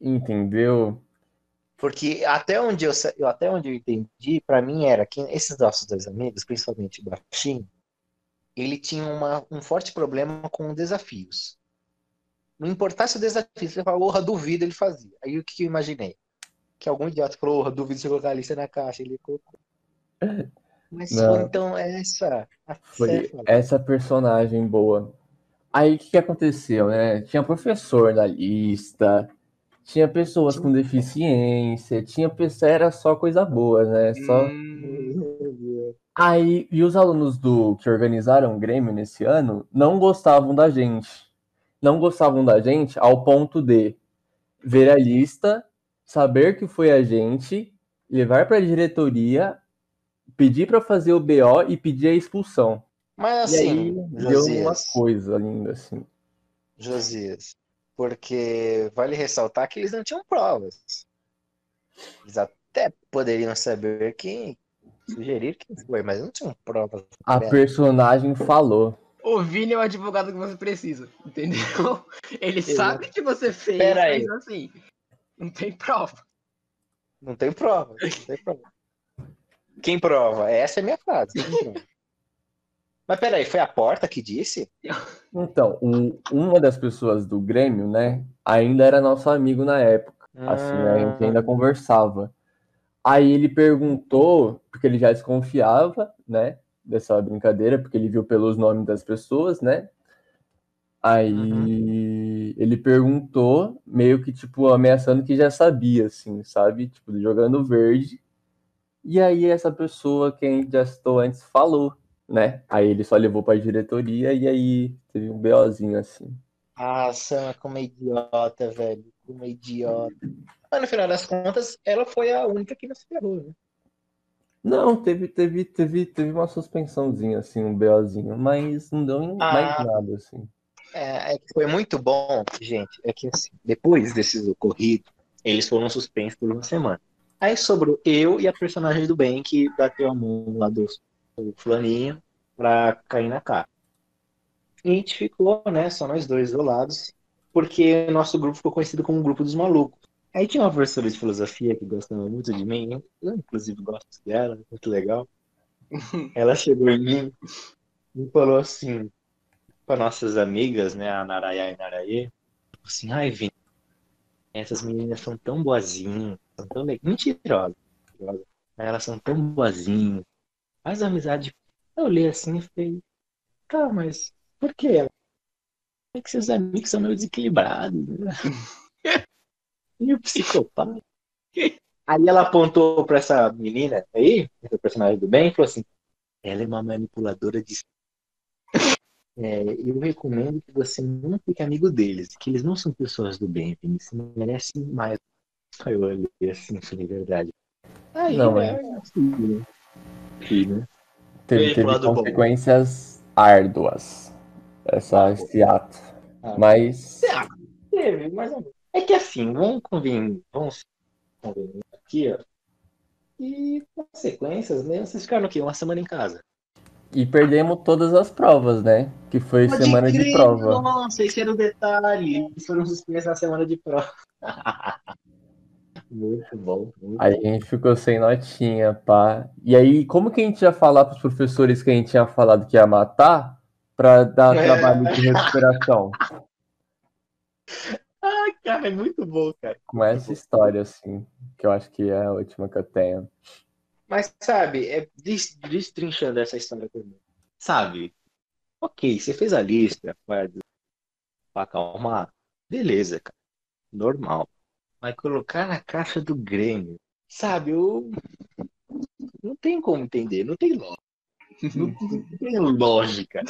Entendeu? Porque até onde eu, eu- até onde eu entendi, pra mim era que esses nossos dois amigos, principalmente o Baixinho, ele tinha uma, um forte problema com desafios. Não importasse o desafio, você falava, porra, duvido, ele fazia. Aí o que eu imaginei? Que algum idiota falou, porra, duvido você colocar a lista na caixa, ele colocou. Mas Não. então essa, Foi essa personagem boa. Aí o que, que aconteceu, né? Tinha professor na lista, tinha pessoas com deficiência, tinha pessoa, era só coisa boa, né? Só... Hum. Aí, e os alunos do que organizaram o Grêmio nesse ano não gostavam da gente. Não gostavam da gente ao ponto de ver a lista, saber que foi a gente, levar para a diretoria, pedir para fazer o BO e pedir a expulsão. Mas E aí assim, deu uma coisa linda assim. Josias, porque vale ressaltar que eles não tinham provas. Eles até poderiam saber quem, sugerir quem foi, mas não tinham provas. A personagem falou. O Vini é o advogado que você precisa, entendeu? Ele Exato. sabe que você fez, Pera aí. mas assim, não tem prova. Não tem prova, não tem prova. Quem prova? Essa é a minha frase. Mas peraí, foi a porta que disse? Então, um- uma das pessoas do Grêmio, né, ainda era nosso amigo na época. Assim, a gente ainda conversava. Aí ele perguntou, porque ele já desconfiava, né, dessa brincadeira, porque ele viu pelos nomes das pessoas, né? Aí ele perguntou, meio que, tipo, ameaçando que já sabia, assim, sabe? Tipo, jogando verde. E aí essa pessoa, quem já citou antes, falou, né? Aí ele só levou pra diretoria e aí teve um BOzinho, assim. Ah, Sam, como é idiota, velho. Como é idiota. Mas no final das contas, ela foi a única que não se ferrou, né? Não, teve, teve, teve, teve uma suspensãozinha, assim, um BOzinho, mas não deu Ah. mais nada, assim. É, é que foi muito bom, gente. É que assim, depois desses ocorridos, eles foram suspensos por uma semana. Aí sobrou eu e a personagem do bem que bateu a mão lá do, do fulaninho pra cair na cara. E a gente ficou, né, só nós dois isolados, porque o nosso grupo ficou conhecido como o grupo dos malucos. Aí tinha uma professora de filosofia que gostava muito de mim, eu inclusive gosto dela, muito legal. Ela chegou em mim e falou assim, para nossas amigas, né, a Narayá e Naraê, assim, ai, Vini, essas meninas são tão boazinhas, são tão legais, mentirosas, mentirosas. elas são tão boazinhas, faz amizade. Eu olhei assim e falei, tá, mas por quê? É que seus amigos são meio desequilibrados, né? meio psicopata. Aí ela apontou pra essa menina aí, essa personagem do bem, e falou assim, ela é uma manipuladora de é, eu recomendo que você não fique amigo deles, que eles não são pessoas do bem, Vini, você merece mais. Aí eu olhei assim, falei, verdade. Aí, Não, né, assim, sim, né? Teve, teve lado bom. consequências árduas, essa, esse ato. Ah. Mas, Teve, mas é que assim, vamos convir, vamos convenir aqui, ó. E consequências, né? Vocês ficaram o quê? Uma semana em casa. e perdemos todas as provas, né? Que foi Pode semana de crer, prova. Nossa, esse era o detalhe. Eles foram suspensos na semana de prova. muito bom. Muito Aí a gente ficou sem notinha, pá. E aí, como que a gente ia falar pros professores que a gente tinha falado que ia matar pra dar É. trabalho de recuperação? Ai, cara, é muito bom, cara. Com essa história, assim, que eu acho que é a última que eu tenho. Mas, sabe, é des- destrinchando essa história também. Sabe? Ok, você fez a lista pra acalmar. Beleza, cara. Normal. Mas colocar na caixa do Grêmio, sabe? Eu... Não tem como entender, não tem lógica. Não, não tem lógica.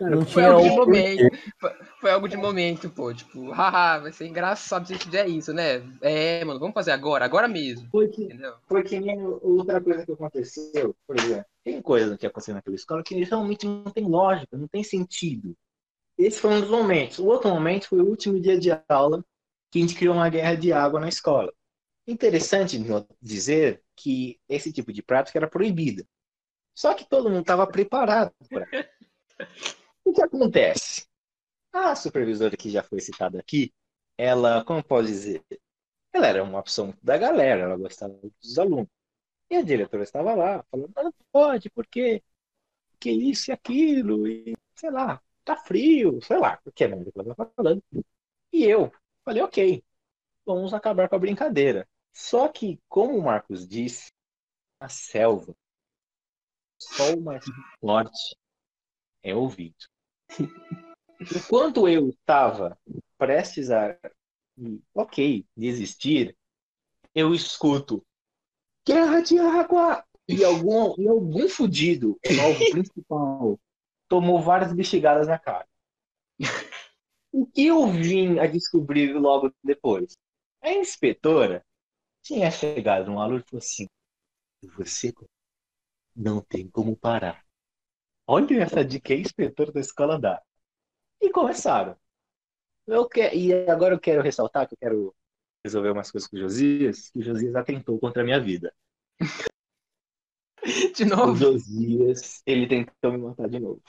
Não Foi algo de momento. Foi, foi algo de momento, pô. Tipo, haha, vai ser engraçado se a gente fizer isso, né? É, mano, vamos fazer agora, agora mesmo. Foi que, Entendeu? foi que nem outra coisa que aconteceu, por exemplo. Tem coisa que aconteceu naquela escola que realmente não tem lógica, não tem sentido. Esse foi um dos momentos. O outro momento foi o último dia de aula que a gente criou uma guerra de água na escola. Interessante dizer que esse tipo de prática era proibida. Só que todo mundo estava preparado para. O que acontece? A supervisora que já foi citada aqui, ela, como pode dizer, ela era uma opção da galera, ela gostava dos alunos. E a diretora estava lá, falando, "Ah, não pode, porque, porque isso e aquilo, e sei lá, tá frio, sei lá, o que ela estava falando. E eu falei, ok, vamos acabar com a brincadeira. Só que, como o Marcos disse, a selva, só o mais forte é ouvido. Enquanto eu estava prestes a, ok, desistir, eu escuto guerra de água! E algum, e algum fudido, o principal, tomou várias bexigadas na cara. O que eu vim a descobrir logo depois? A inspetora tinha chegado um aluno e falou assim: Você não tem como parar. Olha essa dica que a inspetora da escola dá. E começaram. Eu que... E agora eu quero ressaltar que eu quero resolver umas coisas com o Josias, que o Josias atentou contra a minha vida. De O novo. Josias, ele tentou me matar de novo.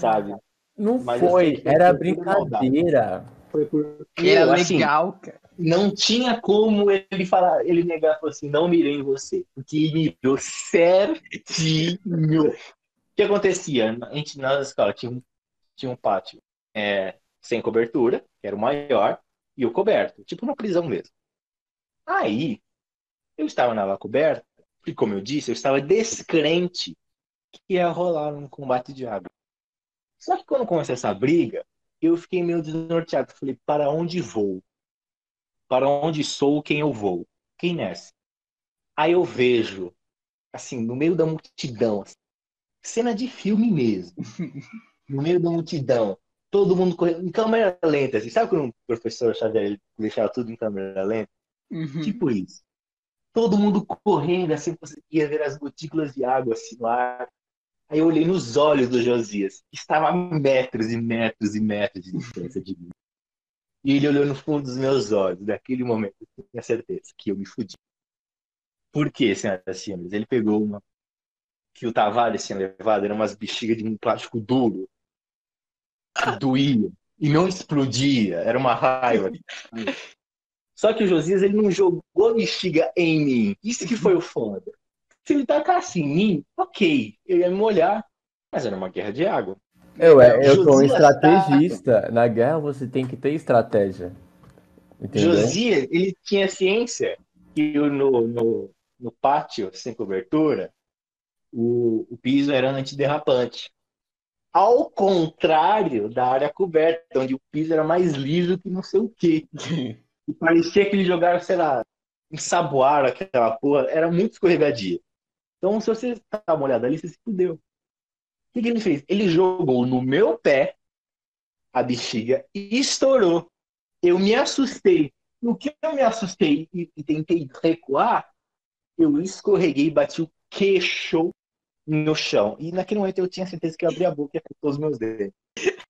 Sabe? Não Mas foi, era foi maldade. brincadeira. Foi porque Que era assim, legal, cara. não tinha como ele falar, ele negar falou assim, não mirei em você, porque ele mirou certinho. O que acontecia? A gente na escola tinha um, tinha um pátio é, sem cobertura, que era o maior, e o coberto, tipo uma prisão mesmo. Aí, eu estava na coberta, e como eu disse, eu estava descrente que ia rolar um combate de água. Só que quando começou essa briga, eu fiquei meio desnorteado. Falei, para onde vou? Para onde sou, quem eu vou? Quem nessa? Aí eu vejo, assim, no meio da multidão, assim, cena de filme mesmo. No meio da multidão, todo mundo correndo em câmera lenta, assim. Sabe quando o professor Xavier deixava tudo em câmera lenta? Uhum. Tipo isso. Todo mundo correndo, assim, conseguia ver as gotículas de água assim no ar. Aí eu olhei nos olhos do Josias, que estava a metros e metros e metros de distância de mim. E ele olhou no fundo dos meus olhos. Naquele momento, eu tinha certeza que eu me fudi. Por quê, senhoras e senhores? Ele pegou uma que o Tavares tinha levado, eram umas bexigas de um plástico duro, que doía e não explodia, era uma raiva. Só que o Josias ele não jogou bexiga em mim. Isso que foi o foda. Se ele tacasse em mim, ok, eu ia me molhar, mas era uma guerra de água. Eu, é, eu sou um tá- estrategista. Na guerra você tem que ter estratégia. Entendeu? Josias, ele tinha ciência que no, no, no pátio sem cobertura, o, o piso era antiderrapante. Ao contrário da área coberta, onde o piso era mais liso que não sei o quê. E parecia que eles jogaram, sei lá, ensaboaram aquela porra, era muito escorregadia. Então, se você tá molhado ali, você se fudeu. O que, que ele fez? Ele jogou no meu pé a bexiga e estourou. Eu me assustei. No que eu me assustei e, e tentei recuar, eu escorreguei e bati o queixo no chão. E naquele momento eu tinha certeza que eu abri a boca e afetou os meus dedos.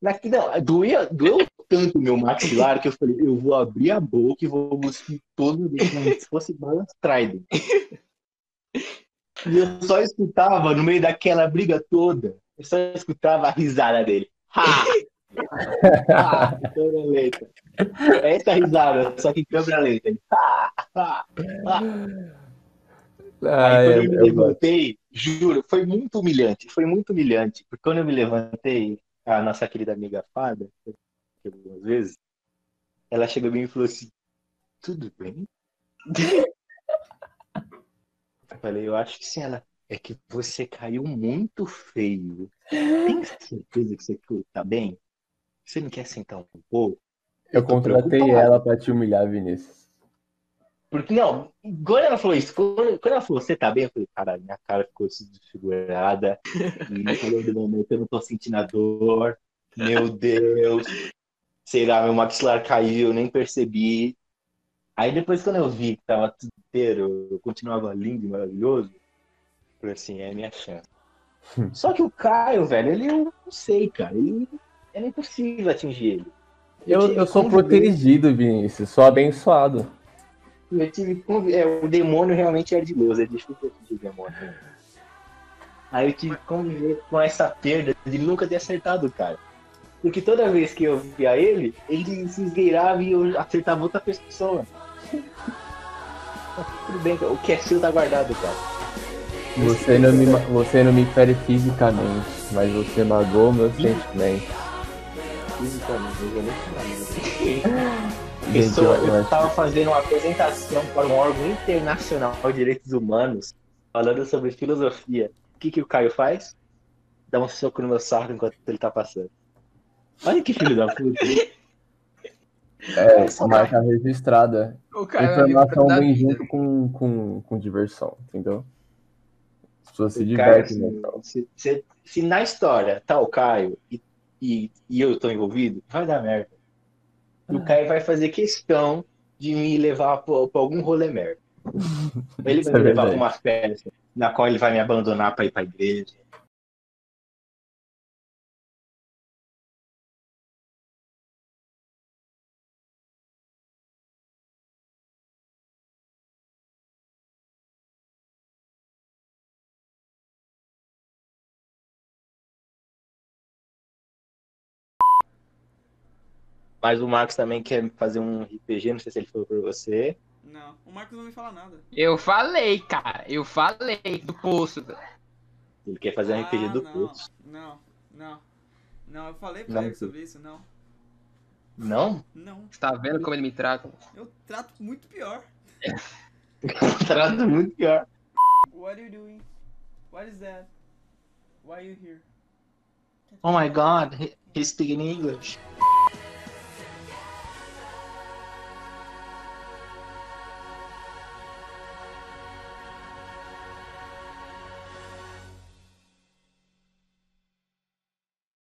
Naqui, não, doía, doeu tanto meu maxilar que eu falei, eu vou abrir a boca e vou cuspir todo o dedo como se fosse balas Trident. E eu só escutava, no meio daquela briga toda, eu só escutava a risada dele. Ha! Ha! Câmera lenta. É essa risada, só que câmera lenta. Ha! Ha! Ha! Ah, Aí quando eu me eu gosto. levantei, juro, foi muito humilhante, foi muito humilhante. Porque quando eu me levantei, a nossa querida amiga Fada, que algumas vezes, ela chegou bem e falou assim, tudo bem? Eu falei, eu acho que sim. Ela, é que você caiu muito feio. Tem certeza que você tá bem? Você não quer sentar um pouco? Eu tô contratei preocupado. ela pra te humilhar, Vinícius. Porque, não, quando ela falou isso, quando, quando ela falou, você tá bem? Eu falei, caralho, minha cara ficou desfigurada. E no calor do momento eu não tô sentindo a dor. Meu Deus. Sei lá, meu maxilar caiu, eu nem percebi. Aí depois, quando eu vi que tava tudo inteiro, eu continuava lindo e maravilhoso, eu falei assim, é a minha chance. Só que o Caio, velho, ele eu não sei, cara. Ele, era impossível atingir ele. Eu, tive eu sou protegido, Vinícius. Sou abençoado. Eu tive é, o demônio realmente é ardiloso, é difícil atingir o demônio. Aí eu tive que conviver com essa perda de nunca ter acertado o cara. Porque toda vez que eu via ele, ele se esgueirava e eu acertava outra pessoa. Tudo bem, o que é seu tá guardado, cara. Você não, me, você não me fere fisicamente, mas você magoou meus sentimentos. Fisicamente, eu nem falar, Eu, Gente, eu, tava fazendo uma apresentação para um órgão internacional de direitos humanos, falando sobre filosofia. O que, que o Caio faz? Dá um soco no meu saco enquanto ele tá passando. Olha que filho da puta. é, marca registrada. O cara é um Informação vem junto com, com, com diversão, entendeu? As pessoas se divertem, né? se, se- se na história tá o Caio e, e, e eu tô envolvido, vai dar merda. E o Caio vai fazer questão de me levar pra, pra algum rolê merda. Ele vai é me levar pra uma festa na qual ele vai me abandonar pra ir pra igreja. Mas o Marcos também quer fazer um RPG, não sei se ele falou pra você. Não, o Marcos não me fala nada. Eu falei, cara. Eu falei do poço. Ele quer fazer um RPG Ah, do não, curso. Não, não. Não, eu falei pra Não, ele tu- sobre isso, não. Não? Não, Você tá vendo como ele me trata? eu trato muito pior. Trato muito pior. What are you doing? What is that? Why are you here? Oh my god, he- he's speaking English.